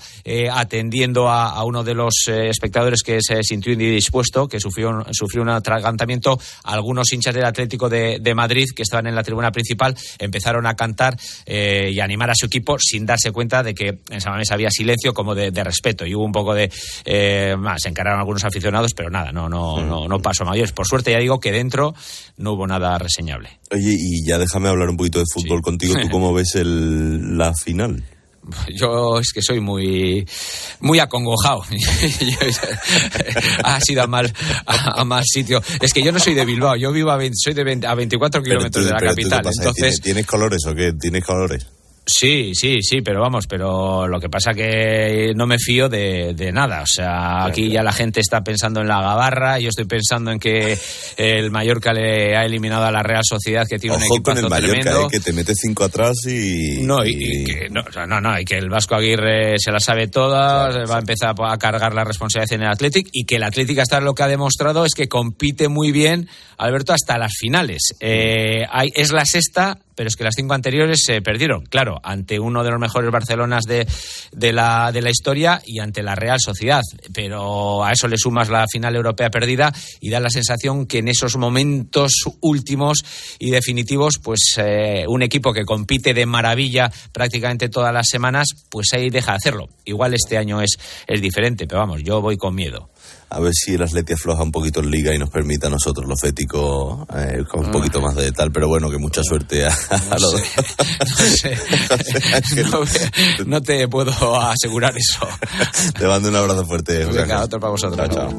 atendiendo a, uno de los espectadores que se sintió indispuesto, que sufrió, sufrió un atragantamiento, algunos hinchas del Atlético de Madrid que estaban en la tribuna principal empezaron a cantar eh, y animar a su equipo sin darse cuenta de que en Samamés había silencio como de, respeto. Y hubo un poco de eh, más se encararon algunos aficionados pero nada no no no no pasó mayores. Por suerte ya digo que dentro no hubo nada reseñable. Oye y ya déjame hablar un poquito de fútbol contigo. Tú <laughs> cómo ves el, la final <laughs> yo es que soy muy muy acongojado. <laughs> ha sido a mal, a, mal sitio. Es que yo no soy de Bilbao, yo vivo a, soy de a 24 kilómetros de la capital. Entonces, ¿Tienes colores o qué? ¿Tienes colores? Sí, sí, sí, pero vamos, pero lo que pasa que no me fío de, nada. O sea, aquí ya la gente está pensando en la gabarra, yo estoy pensando en que el Mallorca le ha eliminado a la Real Sociedad, que tiene un equipo con el Mallorca, eh, que te mete cinco atrás y... No, y, que, no, no, no, y que el Vasco Aguirre se la sabe toda, va a empezar a cargar la responsabilidad en el Athletic, y que el Athletic hasta lo que ha demostrado es que compite muy bien, Alberto, hasta las finales. Eh, hay, es la sexta pero es que las cinco anteriores se perdieron, claro, ante uno de los mejores Barcelonas de, de, la, de la historia y ante la Real Sociedad. Pero a eso le sumas la final europea perdida y da la sensación que en esos momentos últimos y definitivos, pues eh, un equipo que compite de maravilla prácticamente todas las semanas, pues ahí deja de hacerlo. Igual este año es, es diferente, pero vamos, yo voy con miedo a ver si el Atleti afloja un poquito en liga y nos permite a nosotros los féticos eh, con un poquito más de detal, pero bueno, que mucha suerte a, los <laughs> no, te puedo asegurar eso. Te mando un abrazo fuerte. Venga, otro para vosotros. Chao,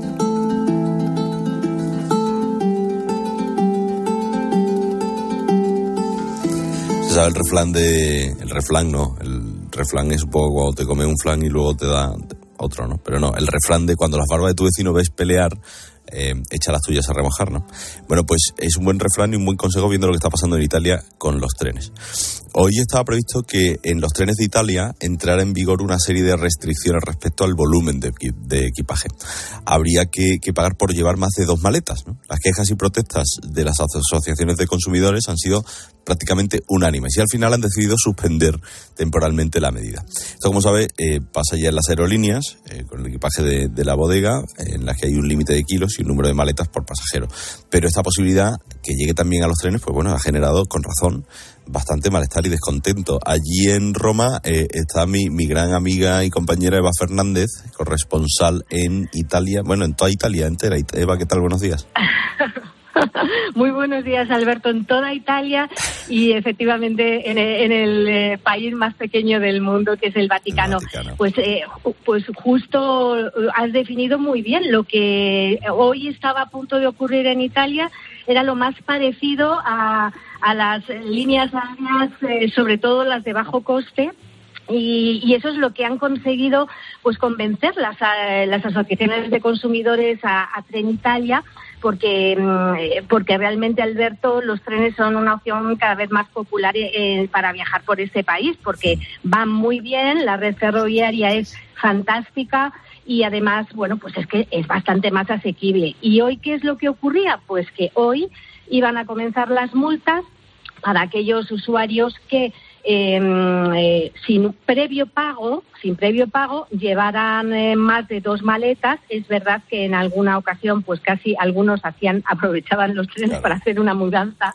Se sabe el refrán de... El refrán, ¿no? El refrán es un poco cuando te comes un flan y luego te da otro, ¿no? Pero no, el refrán de cuando las barbas de tu vecino ves pelear, eh, echa las tuyas a remojar, ¿no? Bueno, pues es un buen refrán y un buen consejo viendo lo que está pasando en Italia con los trenes. Hoy estaba previsto que en los trenes de Italia entrara en vigor una serie de restricciones respecto al volumen de, equipaje. Habría que, pagar por llevar más de dos maletas. Las quejas y protestas de las asociaciones de consumidores han sido prácticamente unánimes y al final han decidido suspender temporalmente la medida. Esto, como sabe, eh, pasa ya en las aerolíneas, eh, con el equipaje de, de, la bodega, en las que hay un límite de kilos número de maletas por pasajero. Pero esta posibilidad que llegue también a los trenes, pues bueno, ha generado con razón bastante malestar y descontento. Allí en Roma eh, está mi, mi gran amiga y compañera Eva Fernández, corresponsal en Italia, bueno, en toda Italia entera. Eva, ¿qué tal? Buenos días. <laughs> <laughs> Muy buenos días, Alberto, en toda Italia y efectivamente en el, eh, país más pequeño del mundo, que es el Vaticano. Pues, eh, pues justo has definido muy bien lo que hoy estaba a punto de ocurrir en Italia. Era lo más parecido a, a las líneas aéreas, eh, sobre todo las de bajo coste, Y, eso es lo que han conseguido pues convencer las, las asociaciones de consumidores a, a Trenitalia porque, mm, porque realmente, Alberto, los trenes son una opción cada vez más popular eh, para viajar por este país, porque van muy bien, la red ferroviaria es fantástica y además, bueno, pues es que es bastante más asequible. ¿Y hoy qué es lo que ocurría? Pues que hoy iban a comenzar las multas para aquellos usuarios que Em, eh, sin previo pago, sin previo pago, llevaran eh, más de dos maletas. Es verdad que en alguna ocasión, pues casi algunos hacían, <laughs> aprovechaban los trenes para hacer una mudanza.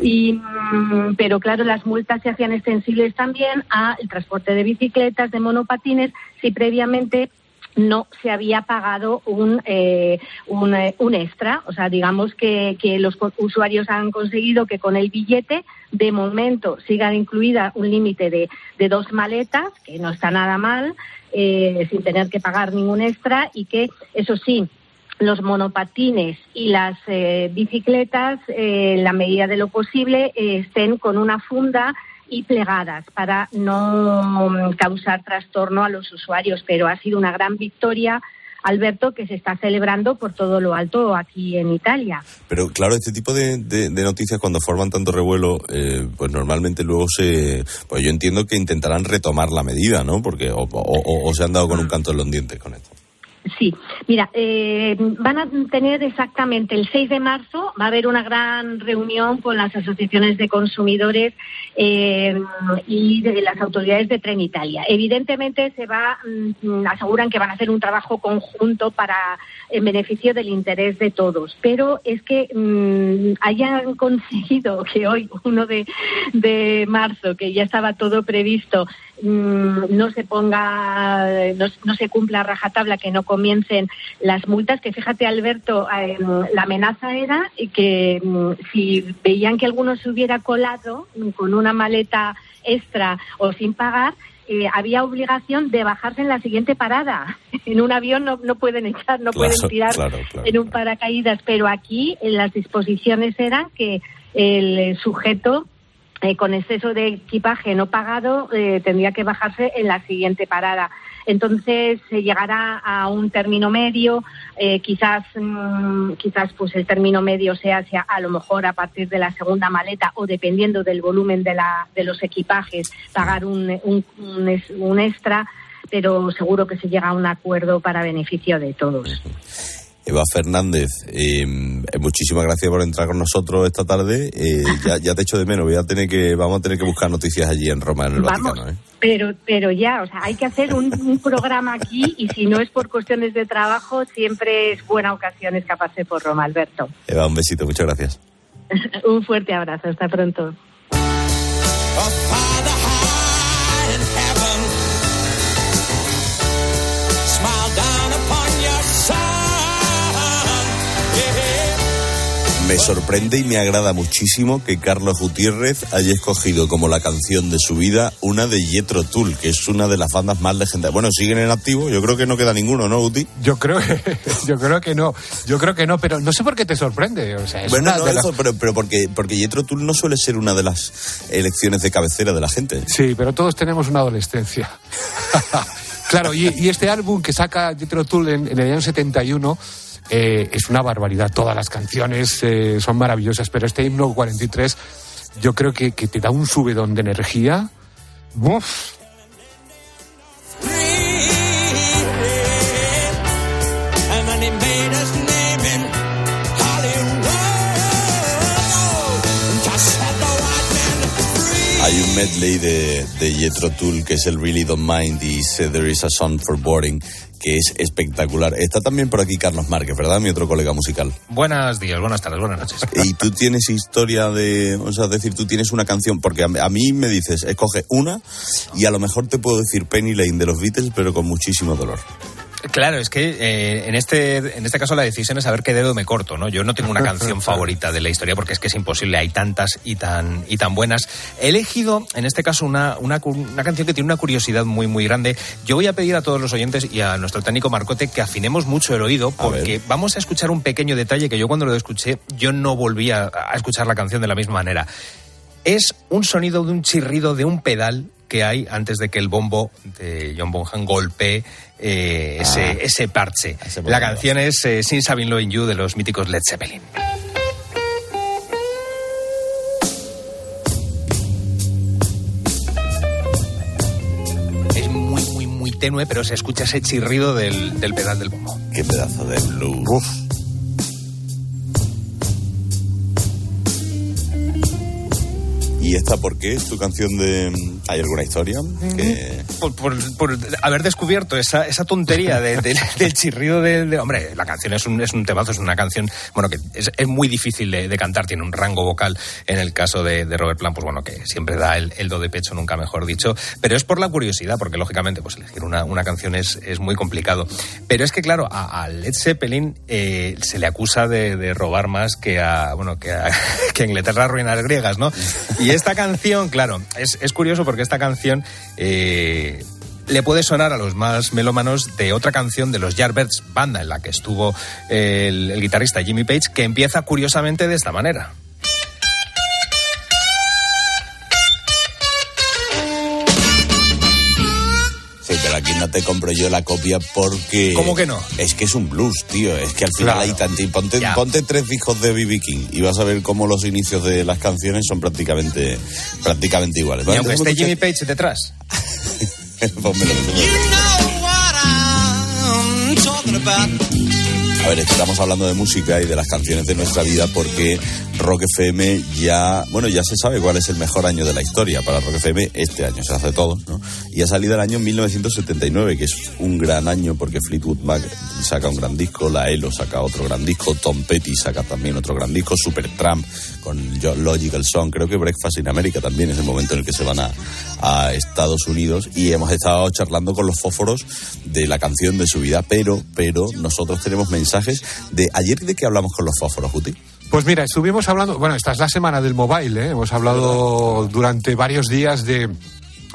Y, mm, pero claro, las multas se hacían extensibles también al transporte de bicicletas, de monopatines, si previamente no se había pagado un, eh, eh, un, extra. O sea, digamos que, que, los usuarios han conseguido que con el billete, de momento, siga incluida un límite de, de, dos maletas, que no está nada mal, eh, sin tener que pagar ningún extra, y que, eso sí, los monopatines y las bicicletas, en la medida de lo posible, estén con una funda y plegadas para no causar trastorno a los usuarios, pero ha sido una gran victoria Alberto, que se está celebrando por todo lo alto aquí en Italia. Pero claro, este tipo de, noticias cuando forman tanto revuelo, eh, pues normalmente luego se, pues yo entiendo que intentarán retomar la medida, ¿no? Porque o se han dado con un canto en los dientes con esto. Sí, mira, eh, van a tener exactamente el 6 de marzo, va a haber una gran reunión con las asociaciones de consumidores eh, y de las autoridades de Tren Italia. Evidentemente se va, mm, aseguran que van a hacer un trabajo conjunto para en beneficio del interés de todos, pero es que mm, hayan conseguido que hoy, 1 de, de marzo, que ya estaba todo previsto, Mm, no se ponga, no, se cumpla rajatabla, que no comiencen las multas, que fíjate Alberto, eh, la amenaza era que mm, si veían que alguno se hubiera colado con una maleta extra o sin pagar, eh, había obligación de bajarse en la siguiente parada. <laughs> En un avión no, no pueden echar, no pueden tirar en un paracaídas, pero aquí las disposiciones eran que el sujeto eh, con exceso de equipaje no pagado eh, tendría que bajarse en la siguiente parada. Entonces se llegará a un término medio, eh, quizás mm, quizás pues el término medio sea, a lo mejor a partir de la segunda maleta o dependiendo del volumen de, la, de los equipajes pagar un, un, un extra, pero seguro que se llega a un acuerdo para beneficio de todos. Eva Fernández, eh, muchísimas gracias por entrar con nosotros esta tarde. Eh, <laughs> ya, ya, te echo de menos, voy a tener que, vamos a tener que buscar noticias allí en Roma, en el Vaticano. ¿eh? Pero, pero ya, o sea, hay que hacer un, programa aquí y si no es por cuestiones de trabajo, siempre es buena ocasión escaparse por Roma, Alberto. Eva, un besito, muchas gracias. <laughs> un fuerte abrazo, hasta pronto. Me sorprende y me agrada muchísimo que Carlos Gutiérrez haya escogido como la canción de su vida una de Yetro Tull, que es una de las bandas más legendarias. Bueno, siguen en activo, yo creo que no queda ninguno, ¿no, Guti? Yo creo que, <laughs> yo creo que no, yo creo que no, pero no sé por qué te sorprende. O sea, bueno, no, pero, pero, porque, porque Yetro Tull no suele ser una de las elecciones de cabecera de la gente. Sí, pero todos tenemos una adolescencia. <laughs> claro, y, este álbum que saca Yetro Tull en, en el año 71 eh, es una barbaridad. Todas las canciones eh, son maravillosas, pero este himno 43 yo creo que, te da un subidón de energía. Uf. Hay un medley de, de Jethro Tull que es el Really Don't Mind y There Is a Song for Boring que es espectacular. Está también por aquí Carlos Márquez, ¿verdad? Mi otro colega musical. Buenos días, buenas tardes, buenas noches. <laughs> Y tú tienes historia de, o sea, decir, tú tienes una canción, porque a, mí me dices, escoge una y a lo mejor te puedo decir Penny Lane de los Beatles, pero con muchísimo dolor. Claro, es que eh, en, este, en este caso la decisión es saber qué dedo me corto, ¿no? Yo no tengo una <laughs> canción favorita de la historia porque es que es imposible, hay tantas y tan, y tan buenas. He elegido, en este caso, una, una, una canción que tiene una curiosidad muy, muy grande. Yo voy a pedir a todos los oyentes y a nuestro técnico Marcote que afinemos mucho el oído porque vamos a escuchar un pequeño detalle que yo cuando lo escuché, yo no volví a escuchar la canción de la misma manera. Es un sonido de un chirrido de un pedal que hay antes de que el bombo de John Bonham golpee eh, ese, Ah. ese parche. Ese La canción es eh, Since I've Been Loving You de los míticos Led Zeppelin. Es muy, muy, muy tenue, pero se escucha ese chirrido del, del pedal del bombo. Qué pedazo de blues. ¿Y esta por qué? ¿Es tu canción de... ¿Hay alguna historia? Que... Por, por- por haber descubierto esa, esa tontería de- de- <laughs> del chirrido de, de- Hombre, la canción es un, es un temazo, es una canción, bueno, que es, es muy difícil de, cantar, tiene un rango vocal en el caso de, Robert Plant, pues bueno, que siempre da el, el do de pecho, nunca mejor dicho, pero es por la curiosidad, porque lógicamente, pues elegir una, una canción es, es muy complicado. Pero es que, claro, a, a Led Zeppelin eh, se le acusa de, de robar más que a, bueno, que a, <laughs> que a Inglaterra ruinas griegas, ¿no? Y <laughs> esta canción, claro, es, es curioso porque esta canción eh, le puede sonar a los más melómanos de otra canción de los Yardbirds, banda en la que estuvo el, el guitarrista Jimmy Page, que empieza curiosamente de esta manera. Te compro yo la copia porque... ¿Cómo que no? Es que es un blues, tío. Es que al final Claro. hay tanto... Ponte, tres discos de B.B. King y vas a ver cómo los inicios de las canciones son prácticamente, prácticamente iguales. Y ¿Vale? aunque esté Jimmy Page detrás. <laughs> pónmelo. A ver, estamos hablando de música y de las canciones de nuestra vida porque Rock FM ya, bueno, ya se sabe cuál es el mejor año de la historia para Rock FM este año, se hace todo, ¿no? Y ha salido el año 1979, que es un gran año porque Fleetwood Mac saca un gran disco, la Elo saca otro gran disco, Tom Petty saca también otro gran disco, Supertramp con Logical Song, creo que Breakfast in America también es el momento en el que se van a, Estados Unidos y hemos estado charlando con los fósforos de la canción de su vida, pero, pero nosotros tenemos mensajes de ayer de que hablamos con los fósforos, Juti. Pues mira, estuvimos hablando, bueno, esta es la semana del mobile, ¿eh? hemos hablado durante varios días de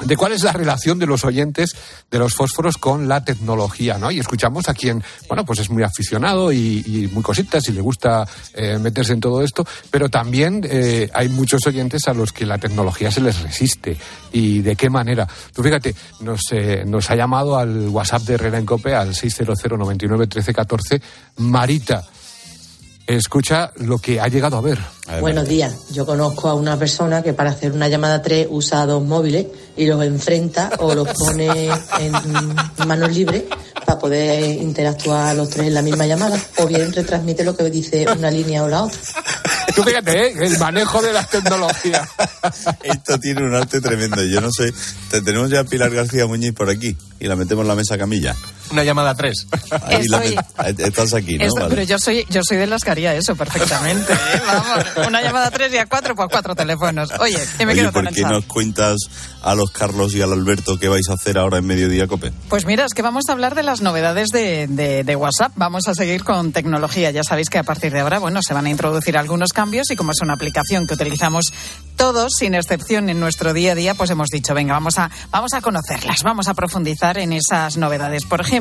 de cuál es la relación de los oyentes de los fósforos con la tecnología, ¿no? Y escuchamos a quien, bueno, pues es muy aficionado y, muy cositas y le gusta eh, meterse en todo esto, pero también eh, hay muchos oyentes a los que la tecnología se les resiste. ¿Y de qué manera? Tú fíjate, nos, eh, nos ha llamado al WhatsApp de Herrera en Cope, al 600 99 13 14, Marita. Escucha lo que ha llegado a ver. Buenos días. Yo conozco a una persona que para hacer una llamada 3 usa dos móviles y los enfrenta o los pone en manos libres para poder interactuar los tres en la misma llamada o bien retransmite lo que dice una línea o la otra. Tú fíjate, ¿eh? el manejo de las tecnologías. Esto tiene un arte tremendo. Yo no sé, te- tenemos ya a Pilar García Muñiz por aquí y la metemos en la mesa camilla. Una llamada a tres. Ahí Estoy- estás aquí, ¿no? Esto- Vale. Pero yo soy, yo soy de las que haría eso perfectamente. <laughs> ¿eh? Vamos, una llamada a tres y a cuatro, pues cuatro teléfonos. Oye, que me Oye, quedo tan ¿por qué nos cuentas a los Carlos y al Alberto qué vais a hacer ahora en Mediodía Cope? Pues mira, es que vamos a hablar de las novedades de, de- de WhatsApp. Vamos a seguir con tecnología. Ya sabéis que a partir de ahora, bueno, se van a introducir algunos cambios y como es una aplicación que utilizamos todos, sin excepción, en nuestro día a día, pues hemos dicho, venga, vamos a, vamos a conocerlas, vamos a profundizar en esas novedades. Por ejemplo,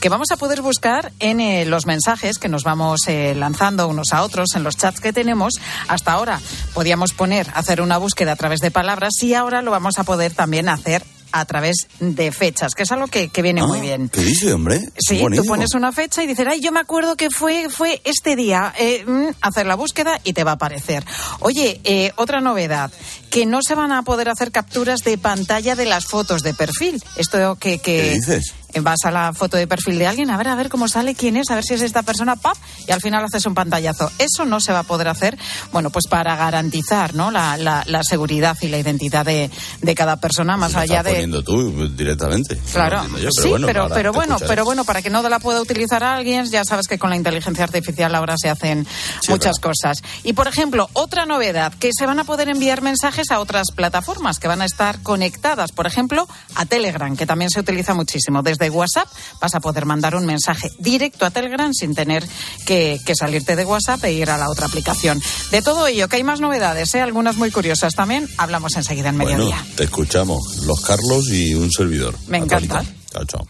que vamos a poder buscar en eh, los mensajes que nos vamos eh, lanzando unos a otros, en los chats que tenemos. Hasta ahora podíamos poner, hacer una búsqueda a través de palabras y ahora lo vamos a poder también hacer a través de fechas, que es algo que, que viene Ah, muy bien. ¿Qué dice, hombre? Sí, tú pones una fecha y dices, ay, yo me acuerdo que fue, fue este día. Eh, mm, hacer la búsqueda y te va a aparecer. Oye, eh, otra novedad, que no se van a poder hacer capturas de pantalla de las fotos de perfil. Esto que... que ¿Qué dices? eh, Vas a la foto de perfil de alguien, a ver, a ver cómo sale, quién es, a ver si es esta persona, ¡pap! Y al final haces un pantallazo. Eso no se va a poder hacer, bueno, pues para garantizar ¿no? la, la- la seguridad y la identidad de, de cada persona, más allá de, poniendo tú directamente. Claro, No yo, sí, pero, ahora pero te bueno, escucharé. pero bueno, para que no la pueda utilizar alguien, ya sabes que con la inteligencia artificial ahora se hacen Sí, muchas cosas. Y por ejemplo, otra novedad, que se van a poder enviar mensajes a otras plataformas que van a estar conectadas, por ejemplo, a Telegram, que también se utiliza muchísimo. Desde WhatsApp vas a poder mandar un mensaje directo a Telegram sin tener que, que salirte de WhatsApp e ir a la otra aplicación. De todo ello, que hay más novedades, ¿eh? algunas muy curiosas también, hablamos enseguida en Bueno, mediodía. te escuchamos. Los Carlos y un servidor. Me encanta. Chao, chao.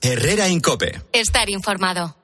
Herrera Incope. Estar informado.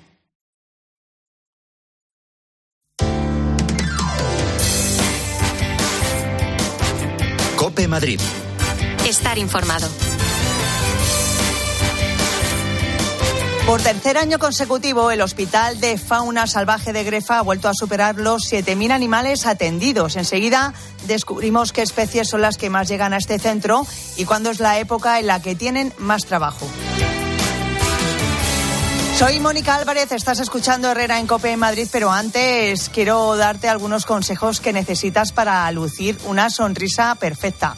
Cope Madrid. Estar informado. Por tercer año consecutivo, el Hospital de Fauna Salvaje de Grefa ha vuelto a superar los 7.000 animales atendidos. Enseguida descubrimos qué especies son las que más llegan a este centro y cuándo es la época en la que tienen más trabajo. Soy Mónica Álvarez, estás escuchando Herrera en Cope en Madrid, pero antes quiero darte algunos consejos que necesitas para lucir una sonrisa perfecta.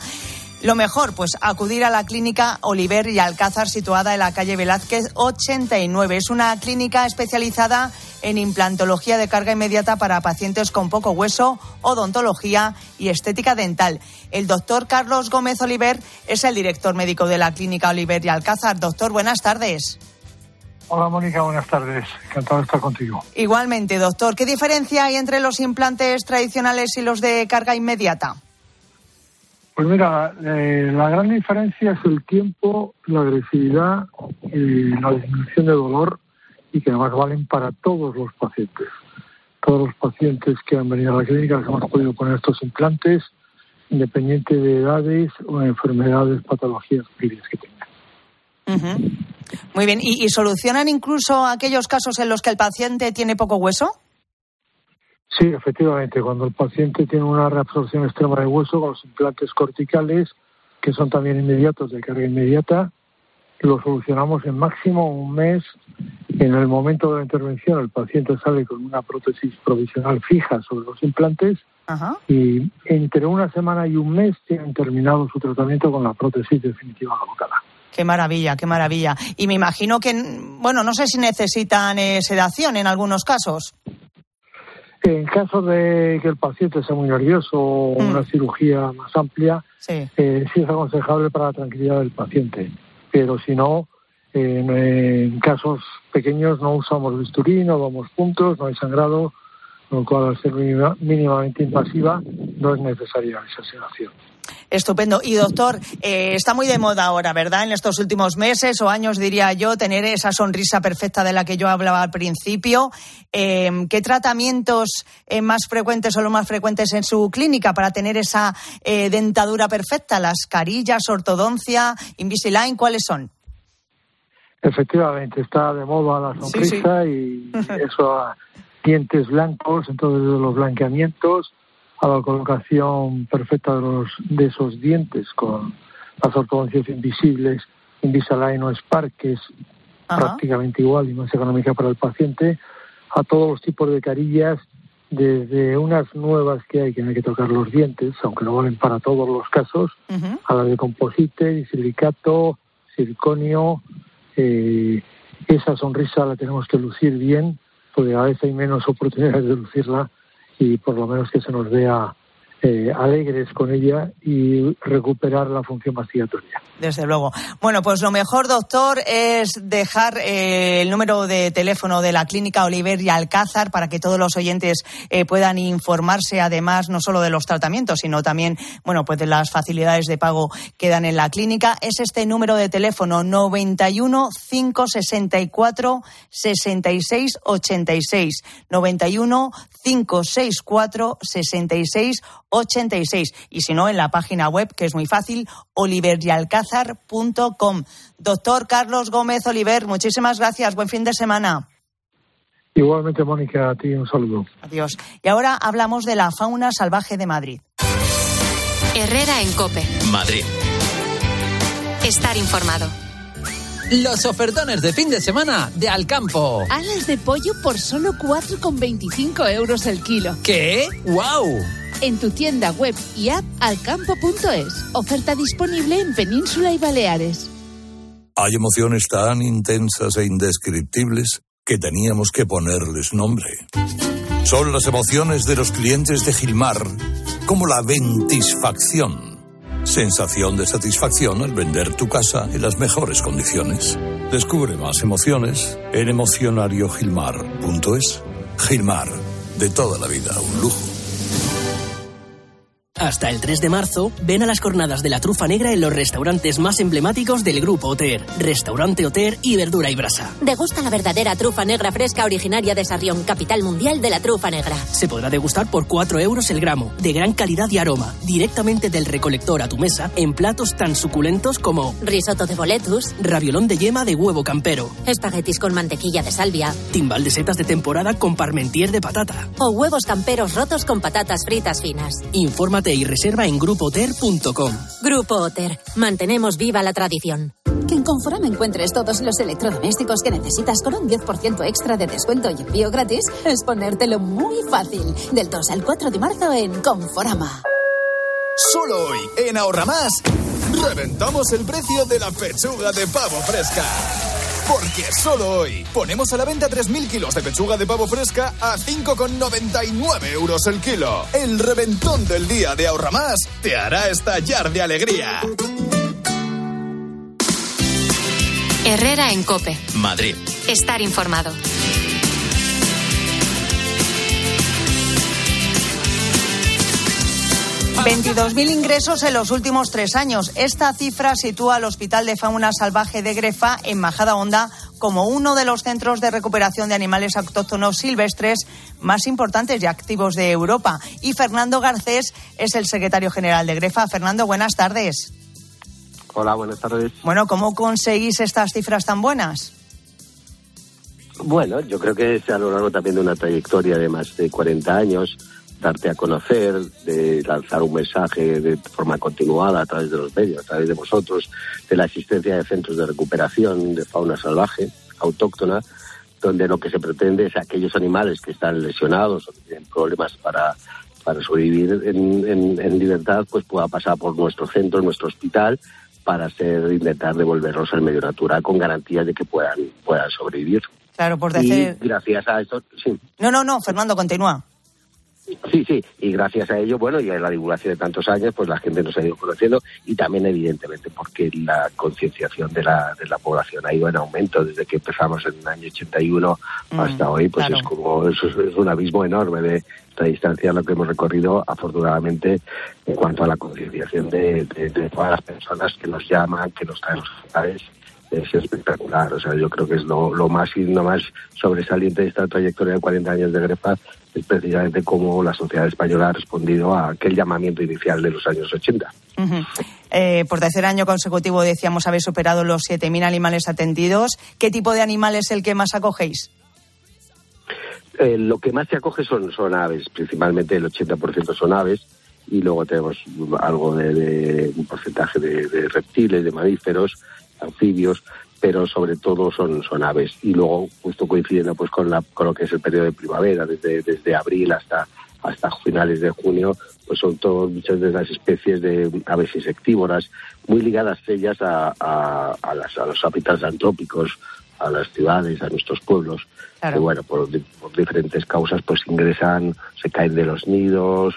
Lo mejor, pues acudir a la clínica Oliver y Alcázar situada en la calle Velázquez 89. Es una clínica especializada en implantología de carga inmediata para pacientes con poco hueso, odontología y estética dental. El doctor Carlos Gómez Oliver es el director médico de la clínica Oliver y Alcázar. Doctor, buenas tardes. Hola Mónica, buenas tardes. Encantado de estar contigo. Igualmente, doctor. ¿Qué diferencia hay entre los implantes tradicionales y los de carga inmediata? Pues mira, eh, la gran diferencia es el tiempo, la agresividad y la disminución de dolor y que además valen para todos los pacientes. Todos los pacientes que han venido a la clínica les hemos podido poner estos implantes independiente de edades o enfermedades, patologías previas que tengan. Muy bien. ¿Y, ¿Y solucionan incluso aquellos casos en los que el paciente tiene poco hueso? Sí, efectivamente. Cuando el paciente tiene una reabsorción extrema de hueso con los implantes corticales, que son también inmediatos de carga inmediata, lo solucionamos en máximo un mes. En el momento de la intervención, el paciente sale con una prótesis provisional fija sobre los implantes y entre una semana y un mes tienen terminado su tratamiento con la prótesis definitiva colocada. Qué maravilla, qué maravilla. Y me imagino que, bueno, no sé si necesitan eh, sedación en algunos casos. En caso de que el paciente sea muy nervioso o Mm. una cirugía más amplia, Sí. eh, sí es aconsejable para la tranquilidad del paciente. Pero si no, en, en casos pequeños no usamos bisturí, no damos puntos, no hay sangrado, con lo cual al ser mínima- mínimamente invasiva no es necesaria esa sedación. Estupendo. Y doctor, eh, está muy de moda ahora, ¿verdad? En estos últimos meses o años, diría yo, tener esa sonrisa perfecta de la que yo hablaba al principio. Eh, ¿Qué tratamientos eh, más frecuentes o los más frecuentes en su clínica para tener esa dentadura perfecta? ¿Las carillas, ortodoncia, Invisalign, cuáles son? Efectivamente, está de moda la sonrisa y <laughs> eso a dientes blancos, entonces los blanqueamientos, a la colocación perfecta de, los, de esos dientes con las ortodoncias invisibles, Invisalign o Spark, que es prácticamente igual y más económica para el paciente, a todos los tipos de carillas, desde unas nuevas que hay que no hay que tocar los dientes, aunque no valen para todos los casos, a la de composite, silicato, circonio, eh, esa sonrisa la tenemos que lucir bien, porque a veces hay menos oportunidades de lucirla y por lo menos que se nos vea eh, alegres con ella y recuperar la función mastigatoria. Desde luego. Bueno, pues lo mejor, doctor, es dejar eh, el número de teléfono de la clínica Oliver y Alcázar para que todos los oyentes eh, puedan informarse, además, no solo de los tratamientos, sino también, bueno, pues de las facilidades de pago que dan en la clínica. Es este número de teléfono 91 564 66 86. 91 564 66 86. Y si no, en la página web, que es muy fácil, oliveryalcázar.com. Doctor Carlos Gómez Oliver, muchísimas gracias. Buen fin de semana. Igualmente, Mónica, a ti un saludo. Adiós. Y ahora hablamos de la fauna salvaje de Madrid. Herrera en Cope. Madrid. Estar informado. Los ofertones de fin de semana de Alcampo. Alas de pollo por solo 4,25 euros el kilo. ¿Qué? ¡Wow! En tu tienda web y app alcampo.es. Oferta disponible en Península y Baleares. Hay emociones tan intensas e indescriptibles que teníamos que ponerles nombre. Son las emociones de los clientes de Gilmar, como la ventisfacción. Sensación de satisfacción al vender tu casa en las mejores condiciones. Descubre más emociones en emocionariogilmar.es. Gilmar, de toda la vida, un lujo. Hasta el 3 de marzo, ven a las jornadas de la trufa negra en los restaurantes más emblemáticos del Grupo Oter. Restaurante Oter y Verdura y Brasa. Degusta la verdadera trufa negra fresca originaria de Sarrión, capital mundial de la trufa negra. Se podrá degustar por 4 euros el gramo, de gran calidad y aroma, directamente del recolector a tu mesa, en platos tan suculentos como Risotto de boletus, raviolón de yema de huevo campero, espaguetis con mantequilla de salvia timbal de setas de temporada con parmentier de patata. o huevos camperos rotos con patatas fritas finas. Infórmate y reserva en grupoter.com. Grupo Oter. Mantenemos viva la tradición. Que en Conforama encuentres todos los electrodomésticos que necesitas con un 10% extra de descuento y envío gratis es ponértelo muy fácil. Del 2 al 4 de marzo en Conforama. Solo hoy, en Ahorra Más, reventamos el precio de la pechuga de pavo fresca. Porque solo hoy ponemos a la venta 3.000 kilos de pechuga de pavo fresca a 5,99 euros el kilo. El reventón del día de Ahorra Más te hará estallar de alegría. Herrera en Cope. Madrid. Estar informado. 22.000 ingresos en los últimos tres años. Esta cifra sitúa al Hospital de Fauna Salvaje de Grefa en Majada Honda como uno de los centros de recuperación de animales autóctonos silvestres más importantes y activos de Europa. Y Fernando Garcés es el secretario general de Grefa. Fernando, buenas tardes. Hola, buenas tardes. Bueno, ¿cómo conseguís estas cifras tan buenas? Bueno, yo creo que es a lo largo también de una trayectoria de más de 40 años, darte a conocer, de lanzar un mensaje de forma continuada a través de los medios, a través de vosotros, de la existencia de centros de recuperación de fauna salvaje, autóctona, donde lo que se pretende es aquellos animales que están lesionados o que tienen problemas para, para sobrevivir en, en- en libertad, pues pueda pasar por nuestro centro, nuestro hospital, para ser, intentar devolverlos al medio natural con garantías de que puedan, puedan sobrevivir. Claro, por Y decir... gracias a esto, sí, No, no, no, Fernando, continúa. Sí, sí, y gracias a ello, bueno, y a la divulgación de tantos años, pues la gente nos ha ido conociendo y también, evidentemente, porque la concienciación de la, de la población ha ido en aumento desde que empezamos en el año 81 hasta hoy, pues claro. es como, es, es un abismo enorme de la distancia lo que hemos recorrido, afortunadamente, en cuanto a la concienciación de, de- de todas las personas que nos llaman, que nos traen los hospitales. Es espectacular, o sea, yo creo que es lo, lo más y lo más sobresaliente de esta trayectoria de 40 años de Grefa es precisamente cómo la sociedad española ha respondido a aquel llamamiento inicial de los años 80. Ujú. Eh, por tercer año consecutivo decíamos haber superado los 7.000 animales atendidos. ¿Qué tipo de animal es el que más acogéis? Eh, lo que más se acoge son, son aves, principalmente el 80% son aves, y luego tenemos algo de, de- un porcentaje de, de reptiles, de mamíferos, anfibios, pero sobre todo son, son aves. Y luego, justo coincidiendo pues con, la, con lo que es el periodo de primavera, desde, desde abril hasta, hasta finales de junio, pues son todas muchas de las especies de aves insectívoras, muy ligadas ellas a, a, a las- a los hábitats antrópicos, a las ciudades, a nuestros pueblos, que bueno, por diferentes causas pues ingresan, se caen de los nidos,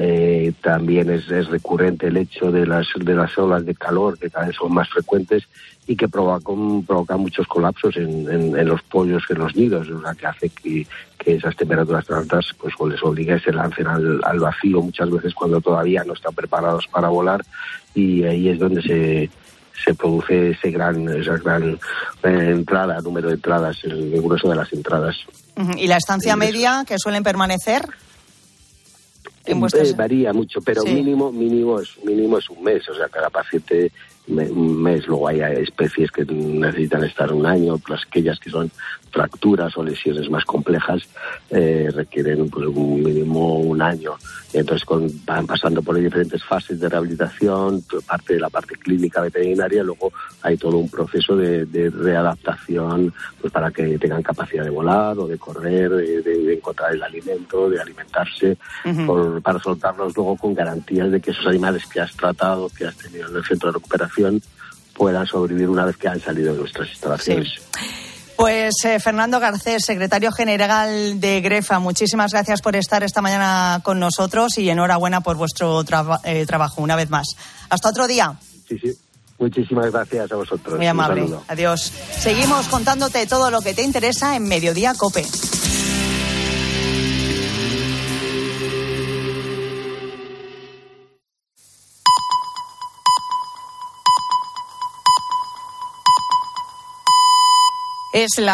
Eh, también es, recurrente el hecho de las, de las olas de calor que cada vez son más frecuentes y que provocan, provocan muchos colapsos en, en, los pollos, en los nidos, o sea, que hace que, que esas temperaturas tan altas pues, les obligue a se lancen al, al vacío muchas veces cuando todavía no están preparados para volar y ahí es donde se, se produce ese gran, esa gran eh, entrada, número de entradas, el, grueso de las entradas. ¿Y la estancia media que suelen permanecer? Varía mucho, pero mínimo mínimo es mínimo es un mes, o sea, cada paciente un mes. Luego hay especies que necesitan estar un año, las aquellas que son fracturas o lesiones más complejas eh, requieren pues, un mínimo un año. Y entonces van pasando por diferentes fases de rehabilitación, parte de la parte clínica veterinaria, luego hay todo un proceso de, readaptación pues para que tengan capacidad de volar o de correr, de, encontrar el alimento, de alimentarse, para soltarlos luego con garantías de que esos animales que has tratado, que has tenido en el centro de recuperación, puedan sobrevivir una vez que han salido de nuestras instalaciones. Pues eh, Fernando Garcés, secretario general de Grefa, muchísimas gracias por estar esta mañana con nosotros y enhorabuena por vuestro eh, trabajo una vez más. Hasta otro día. Sí, sí. Muchísimas gracias a vosotros. Muy amable. Adiós. Seguimos contándote todo lo que te interesa en Mediodía Cope. Es la